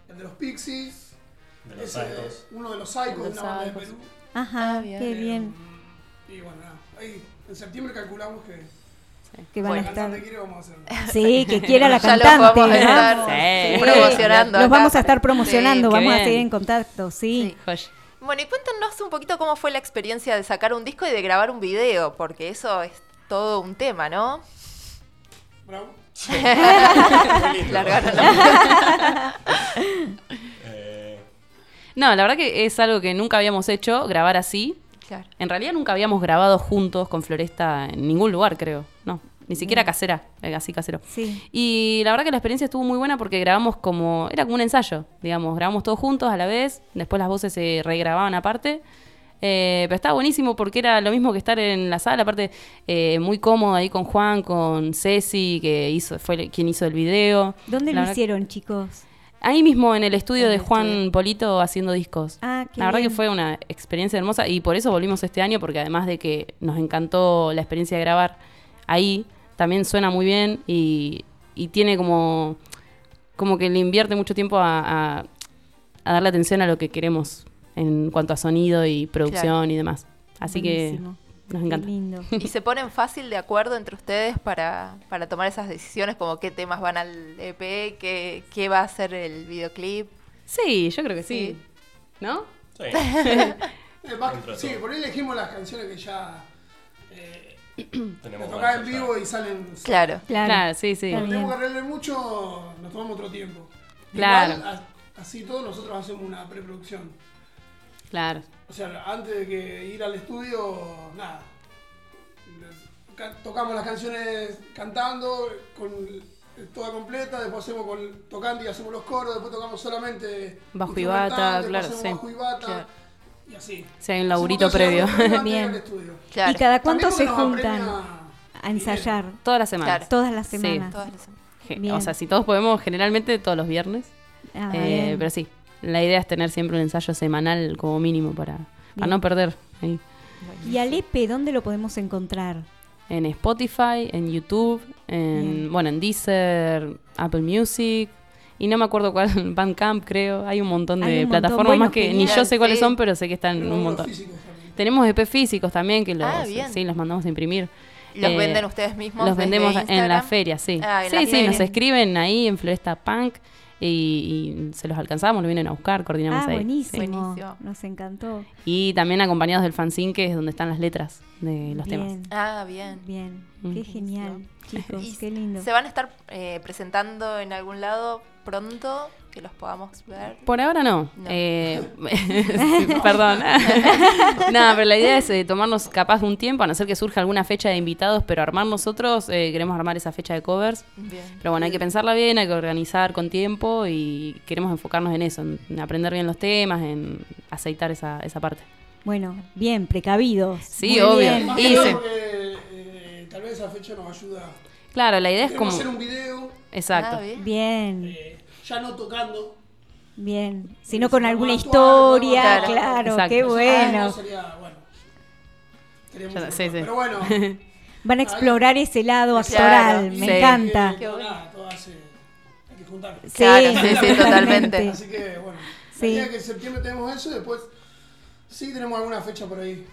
el de los Pixies. De los ese, Psychos. Uno de los Psychos, De una banda de. Perú. Ajá, Ah, bien. qué bien. Y bueno, nada, ahí en septiembre calculamos que Que van si a estar. cantante quiere, vamos a hacerlo. Sí, que quiera la cantante. vamos a estar vamos. Sí. promocionando Los acá. vamos a estar promocionando, vamos a seguir en contacto, sí. Bueno, y cuéntanos un poquito cómo fue la experiencia de sacar un disco y de grabar un video, porque eso es todo un tema, ¿no? Bravo. Largaron la- Eh, No, la verdad que es algo que nunca habíamos hecho, grabar así. Claro. En realidad nunca habíamos grabado juntos con Floresta en ningún lugar, creo. No, ni siquiera casera, eh, así casero. Sí. Y la verdad que la experiencia estuvo muy buena porque grabamos como, era como un ensayo, digamos, grabamos todos juntos a la vez, después las voces se regrababan aparte. Eh, pero estaba buenísimo porque era lo mismo que estar en la sala, aparte eh, muy cómodo ahí con Juan, con Ceci, que hizo, fue quien hizo el video. ¿Dónde La lo hicieron, chicos? Ahí mismo en el estudio En de el Juan estudio. Polito haciendo discos. Ah, la verdad bien. que fue una experiencia hermosa y por eso volvimos este año, porque además de que nos encantó la experiencia de grabar ahí, también suena muy bien y, y tiene como, como que le invierte mucho tiempo a, a- a darle atención a lo que queremos en cuanto a sonido y producción Claro. y demás. Así Buenísimo. que nos encanta. Qué lindo. ¿Y se ponen fácil de acuerdo entre ustedes para, para tomar esas decisiones, como qué temas van al EP, qué, qué va a ser el videoclip? Sí, yo creo que sí. Sí. ¿no? sí. Más- Dentro de sí, por ahí elegimos las canciones que ya eh, Tenemos nos tocan en vivo y salen. Claro. Claro. Claro, sí, sí. Cuando tenemos que arreglar mucho, nos tomamos otro tiempo. Claro. Igual, a- así todo, nosotros hacemos una preproducción. Claro. O sea, antes de que ir al estudio, nada. Ca- Tocamos las canciones cantando, con toda completa, después hacemos con tocando y hacemos los coros, después tocamos solamente Bajo y bata, claro, hacemos sí. bajo y bata, Claro. y así. Sí, hay un laburito previo. Bien. Claro. ¿Y cada cuánto se juntan a ensayar? Todas las semanas. Claro. Todas las Sí. semanas. Todas las semanas. Je- Bien. O sea, si todos podemos, generalmente todos los viernes. Ah, Eh, pero sí, la idea es tener siempre un ensayo semanal como mínimo para, para no perder. ahí. ¿Y al EP dónde lo podemos encontrar? En Spotify, en YouTube, en, Bien. bueno, en Deezer, Apple Music. Y no me acuerdo cuál, Bandcamp creo. Hay un montón Hay de un montón. plataformas Bueno, más que ni yo sé cuáles sí. son, pero sé que están Tenemos un montón. físicos también. Tenemos EP físicos también que los, Ah, sí, los mandamos a imprimir. ¿Los Eh, venden ustedes mismos? Los desde vendemos en la feria, sí. Ah, sí, sí, feria. nos escriben ahí en Floresta Punk. Y, y se los alcanzamos, lo vienen a buscar, coordinamos Ah, ahí. buenísimo. Sí. Buenísimo. Nos encantó. Y también acompañados del fanzine, que es donde están las letras de los temas. Ah, bien. bien. Mm. Qué genial, chicos, Y qué lindo. ¿Se van a estar eh, presentando en algún lado pronto que los podamos ver? Por ahora no. No. Eh, perdón. Nada, pero la idea es eh, tomarnos capaz un tiempo, a no ser que surja alguna fecha de invitados, pero armar nosotros, eh, queremos armar esa fecha de covers. Bien. Pero bueno, hay que pensarla bien, hay que organizar con tiempo y queremos enfocarnos en eso, en, en aprender bien los temas, en aceitar esa, esa parte. Bueno, bien, precavidos. Sí, Muy obvio. Y sí. porque, eh, tal vez esa fecha nos ayuda. Claro, la idea es Queremos como... hacer un video, Exacto. Ah, bien. Bien, eh, ya no tocando. bien. Si no con alguna actuar, historia, claro, Exacto. qué Ah, bueno. no sería, bueno. Sería muy Ya- fuerte. sí, sí. Pero bueno. Van a explorar ese lado Claro, actoral, me sí. encanta. Que, nada, todo hace- hay que juntar. Sí, Claro, sí, sí, totalmente. Así que, bueno. Sí. Que en septiembre tenemos eso después sí tenemos alguna fecha por ahí.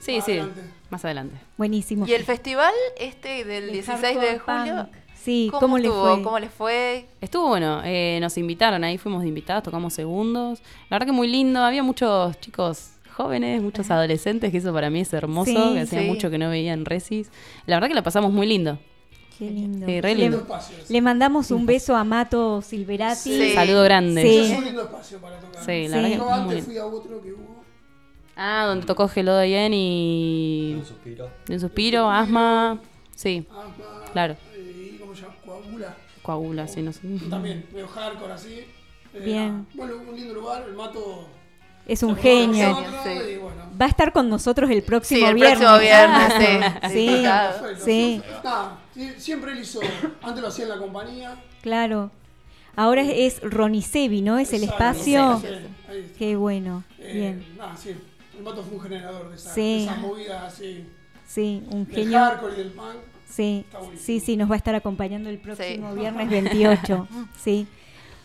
Sí, Más sí, adelante. más adelante. Buenísimo. ¿Y el festival este del El 16 de julio? Punk. Sí, ¿Cómo, ¿cómo le estuvo? fue? ¿Cómo les fue? Estuvo bueno, eh, nos invitaron, ahí fuimos de invitados, tocamos segundos. La verdad que muy lindo, había muchos chicos jóvenes, muchos adolescentes, que eso para mí es hermoso, Sí, que hacía sí. mucho que no veía en Resis. La verdad que la pasamos muy lindo. Qué lindo. Sí, re lindo. le mandamos un beso a Mato Silverati. Sí. Saludo grande. Sí. Es un lindo espacio para tocar. Sí, la Sí. verdad Yo que antes fui a otro que hubo. Ah, donde tocó Hello Diane y... Un suspiro. De un suspiro, asma... Sí, Asma, claro. Coagula. Coagula, sí, no sé. También, medio hardcore así. Eh, Bien. Bueno, un lindo lugar. El mato. Es un genio. nosotros Sí. y bueno. Va a estar con nosotros el próximo Sí, el viernes. próximo viernes, Ah, sí. Perfecto. sí, Nada, siempre él hizo. Antes lo hacía en la compañía. claro. Ahora es, es Ronicevi, ¿no? Es el espacio. Qué bueno. Eh, Bien. Nada, sí. El mato fue un generador de, esa, Sí. de esas movidas así. Sí, un Del genio. hardcore y del punk. Sí, sí, sí, nos va a estar acompañando el próximo Sí. viernes 28. Sí.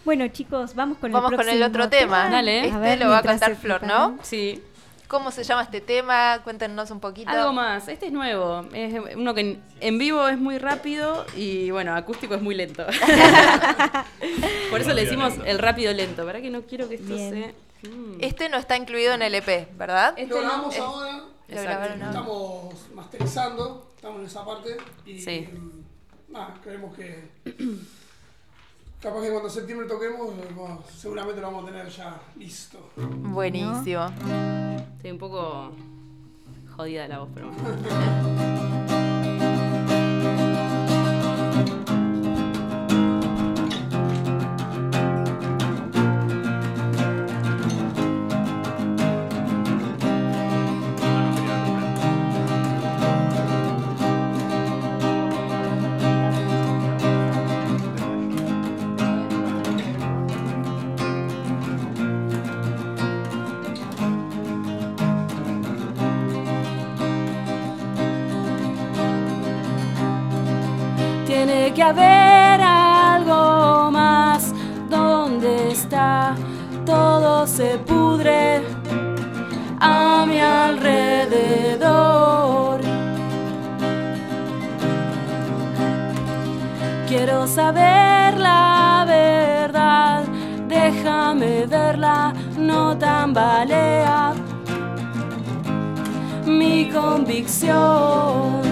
Bueno, chicos, vamos con Vamos el con próximo el otro tema. Dale. Este A ver, lo va a se Flor. ¿no? Sí. ¿Cómo se llama este tema? Cuéntenos un poquito. Algo más, este es nuevo, es uno que en, vivo es muy rápido y bueno, acústico es muy lento. Por eso le decimos el rápido lento, ¿verdad que no quiero que esto Bien. se... Mm. Este no está incluido en el EP, ¿verdad? Este Lo no, grabamos es- ahora. Lo grabaron. Estamos masterizando. Estamos en esa parte. Y Sí. mm, nada, creemos que. Capaz que cuando septiembre toquemos, bueno, seguramente lo vamos a tener ya listo. Buenísimo. Estoy un poco jodida de la voz, pero... que haber algo más. ¿Dónde está? Todo se pudre a mi alrededor. Quiero saber la verdad. Déjame verla, no tambalea mi convicción.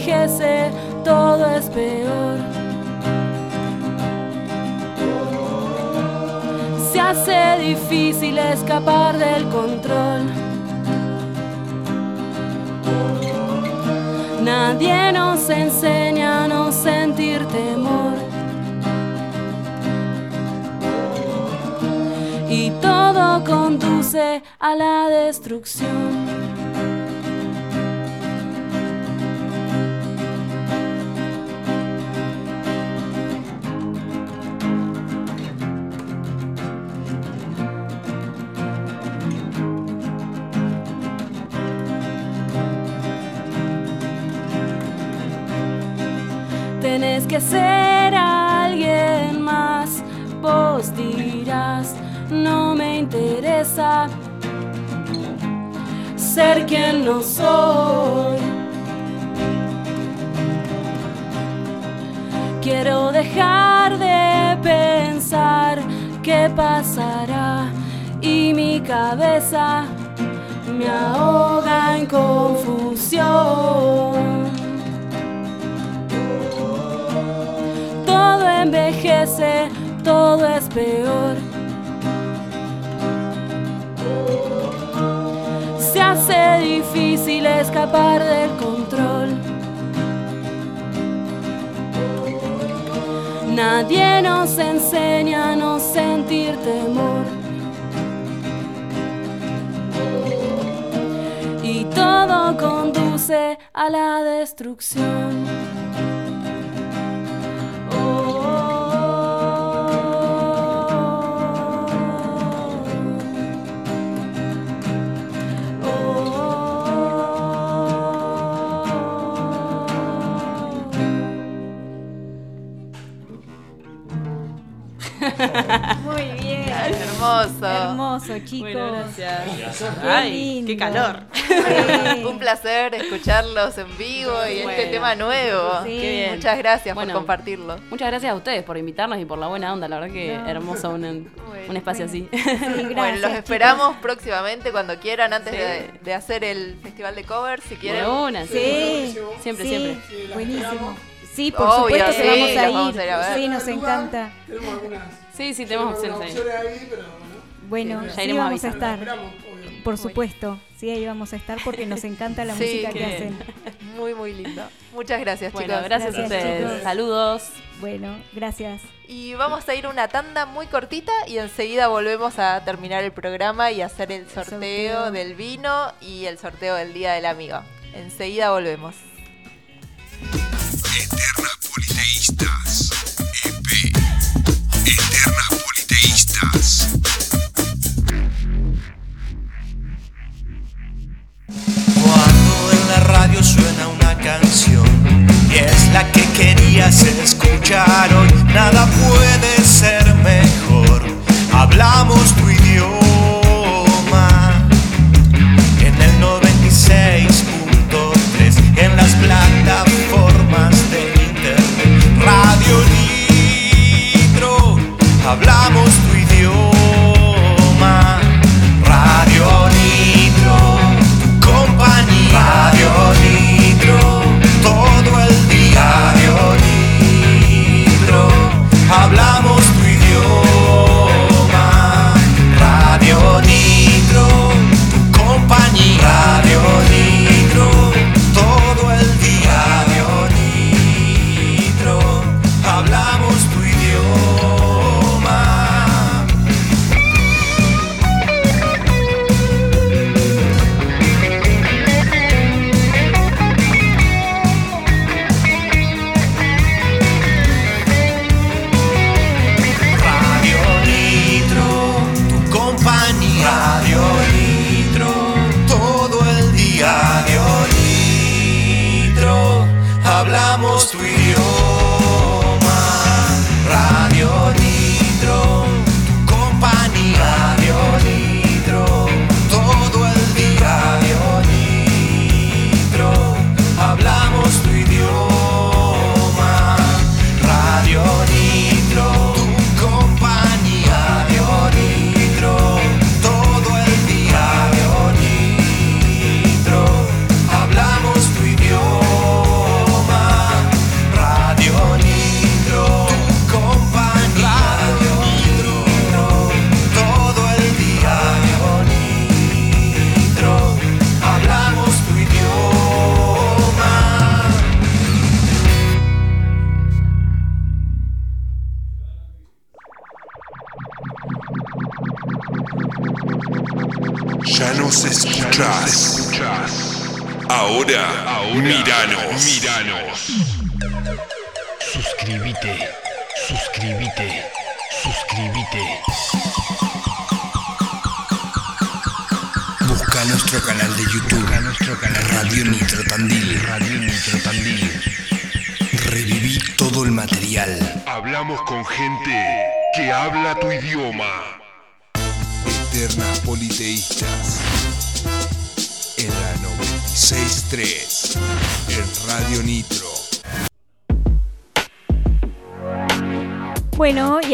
Envejece, todo es peor. Se hace difícil escapar del control. Nadie nos enseña a no sentir temor. Y todo conduce a la destrucción. que será alguien más. Vos dirás, no me interesa ser quien no soy. Quiero dejar de pensar qué pasará y mi cabeza me ahoga en confusión. Envejece, todo es peor. Se hace difícil escapar del control. Nadie nos enseña a no sentir temor. Y todo conduce a la destrucción. Muy bien. Hermoso. Hermoso, chicos. Bueno, gracias. Qué Ay, lindo. qué calor. Un placer escucharlos en vivo y este tema nuevo. Sí. Qué bien. Muchas gracias Bueno, por compartirlo. Muchas gracias a ustedes por invitarnos y por la buena onda. La verdad que No. hermoso un, un espacio así. bueno, los esperamos próximamente cuando quieran, antes Sí. de, de hacer el festival de covers, si quieren. De una, Sí, Siempre, sí, siempre. Buenísimo. Sí, por Obvio, supuesto sí, que vamos a ir. vamos a ir a ver. Sí, nos encanta. Tenemos algunas. Sí, sí, tenemos opciones ahí. ahí, pero Bueno, Sí, ya sí, iremos vamos a estar. Por supuesto, sí, ahí vamos a estar porque nos encanta la Sí, música que hacen. Muy, muy lindo. Muchas gracias, Bueno, chicos. gracias, a ustedes. chicos. Saludos. Bueno, gracias. Y vamos a ir a una tanda muy cortita y enseguida volvemos a terminar el programa y hacer el sorteo, sorteo. del vino y el sorteo del Día del Amigo. Enseguida volvemos. Eternas Politeístas. Cuando en la radio suena una canción y es la que querías escuchar hoy, nada puede ser mejor. Hablamos tu idioma en el 96.3 en las plataformas de internet. Radio Nitro, hablamos tu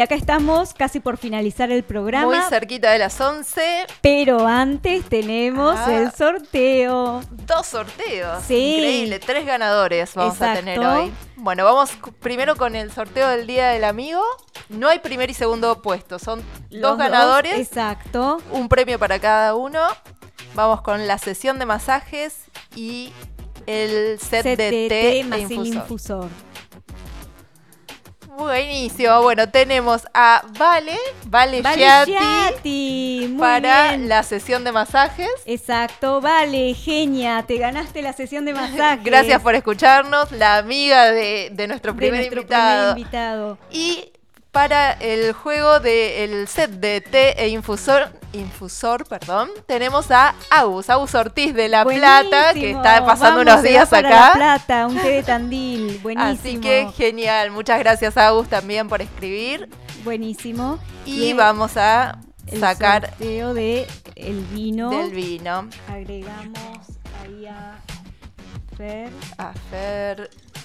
acá estamos casi por finalizar el programa. Muy cerquita de las 11. Pero antes tenemos Ah. el sorteo. Dos sorteos. Sí. Increíble, tres ganadores vamos a tener hoy. Bueno, vamos primero con el sorteo del Día del Amigo. No hay primer y segundo puesto, son Los dos ganadores. Exacto. Un premio para cada uno. Vamos con la sesión de masajes y el set, Set de de té, té e infusor. Buenísimo. Bueno, tenemos a Vale, Vale, Vale muy para bien. la sesión de masajes. Exacto, vale, genia, te ganaste la sesión de masajes. Gracias por escucharnos, la amiga de, de nuestro De primer nuestro invitado. primer invitado. Y para el juego del set de té e infusor, infusor, perdón, tenemos a Agus, Agus Ortiz de La Plata, que está pasando Vamos, unos días para acá. La Plata, un té de Tandil, buenísimo. Así que genial, muchas gracias Agus también por escribir. buenísimo. Y vamos a el sacar sorteo de el vino. del vino Agregamos ahí a Fer. a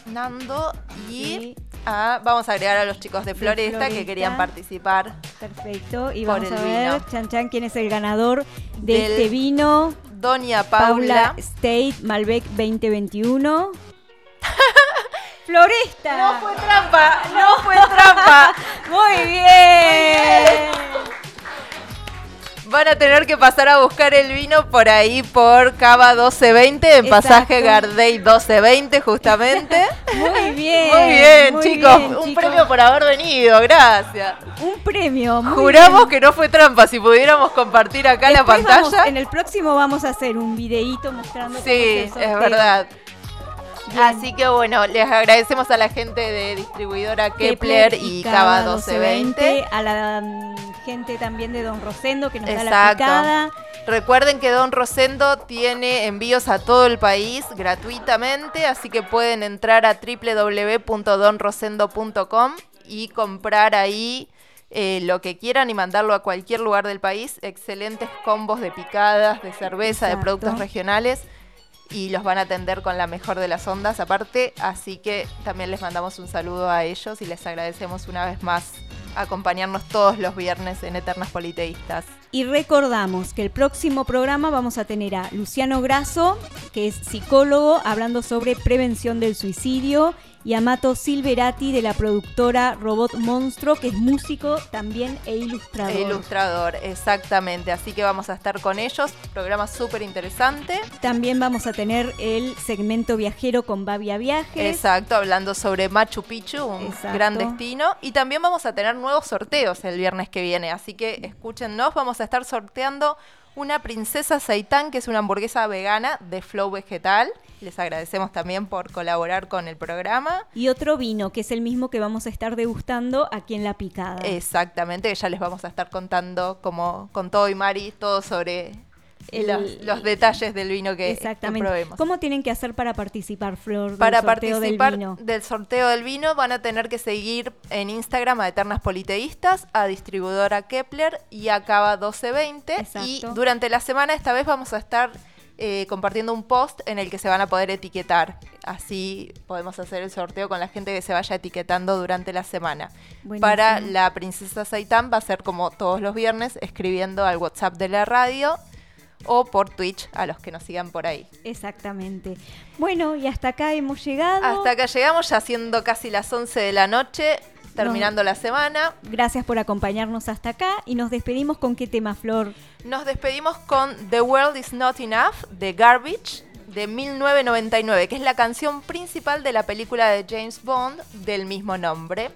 Fernando y a, vamos a agregar a los chicos de Floresta, que Floresta. querían participar. Perfecto. Y vamos a ver, vino. Chan Chan, quién es el ganador de Del este vino. Doña Paula Paula. State Malbec 2021. Floresta. No fue trampa, no fue trampa. Muy bien. Van a tener que pasar a buscar el vino por ahí por Cava 1220, en Exacto. pasaje Gardey 1220 justamente. Muy bien. Muy bien, muy chicos. bien, un chicos. premio por haber venido, gracias. Un premio. muy Juramos bien. que no fue trampa, si pudiéramos compartir acá la pantalla. vamos- en el próximo vamos a hacer un videíto mostrando cómo Sí, el es verdad. Así que bueno, les agradecemos a la gente de distribuidora Kepler, y Cava 1220. a la gente también de Don Rosendo que nos da la Exacto. picada. Recuerden que Don Rosendo tiene envíos a todo el país gratuitamente, así que pueden entrar a www.donrosendo.com y comprar ahí eh, lo que quieran y mandarlo a cualquier lugar del país. Excelentes combos de picadas, de cerveza, de Exacto. productos regionales y los van a atender con la mejor de las ondas aparte, así que también les mandamos un saludo a ellos y les agradecemos una vez más acompañarnos todos los viernes en Eternas Politeístas. Y recordamos que el próximo programa vamos a tener a Luciano Grasso, que es psicólogo, hablando sobre prevención del suicidio, y a Mato Silverati de la productora Robot Monstruo, que es músico también e ilustrador. Ilustrador, exactamente. Así que vamos a estar con ellos. Programa súper interesante. También vamos a tener el segmento viajero con Babia Viajes. Exacto, hablando sobre Machu Picchu, un Exacto. gran destino. Y también vamos a tener nuevos sorteos el viernes que viene. Así que escúchennos. Vamos a estar sorteando una princesa seitán, que es una hamburguesa vegana de Flow Vegetal. Les agradecemos también por colaborar con el programa. Y otro vino, que es el mismo que vamos a estar degustando aquí en La Picada. Exactamente, que ya les vamos a estar contando, como con todo y Mari, todo sobre El- los, los detalles del vino que, Exactamente. probemos. ¿Cómo tienen que hacer para participar, Flor? del Para sorteo participar del vino? del sorteo del vino van a tener que seguir en Instagram a Eternas Politeístas, a distribuidora Kepler y a Cava 1220. Y Exacto. durante la semana esta vez vamos a estar eh, compartiendo un post en el que se van a poder etiquetar. Así podemos hacer el sorteo con la gente que se vaya etiquetando durante la semana. Buenísimo. Para la princesa Saitán va a ser como todos los viernes, escribiendo al WhatsApp de la radio o por Twitch a los que nos sigan por ahí. Exactamente. Bueno, y hasta acá hemos llegado. Hasta acá llegamos, ya siendo casi las 11 de la noche, terminando la semana. Gracias por acompañarnos hasta acá y nos despedimos con qué tema, Flor. Nos despedimos con The World Is Not Enough de Garbage de 1999, que es la canción principal de la película de James Bond del mismo nombre.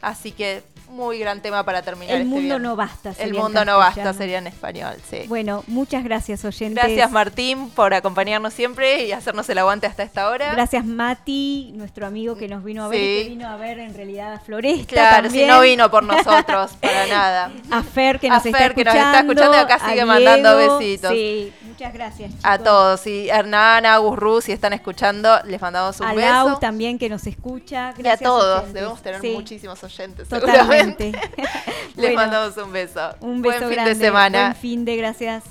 Así que muy gran tema para terminar. El este mundo viernes. no basta. El mundo no basta sería en español, sí. Bueno, muchas gracias, oyentes. Gracias Martín por acompañarnos siempre y hacernos el aguante hasta esta hora. Gracias, Mati, nuestro amigo que nos vino a ver y Sí. que vino a ver en realidad a Floresta. Claro, también. si no vino por nosotros, para nada. A Fer que A nos, está, Fer, que nos escuchando, está escuchando acá sigue mandando besitos. Sí, muchas gracias. A todos, y Hernán, Agus, Ruth, si están escuchando, les mandamos un A beso. Lau también que nos escucha. y a todos, oyentes. debemos tener Sí, muchísimos oyentes. Totalmente. les Bueno, mandamos un beso. Un beso Buen fin grande. de semana. Buen fin de gracias.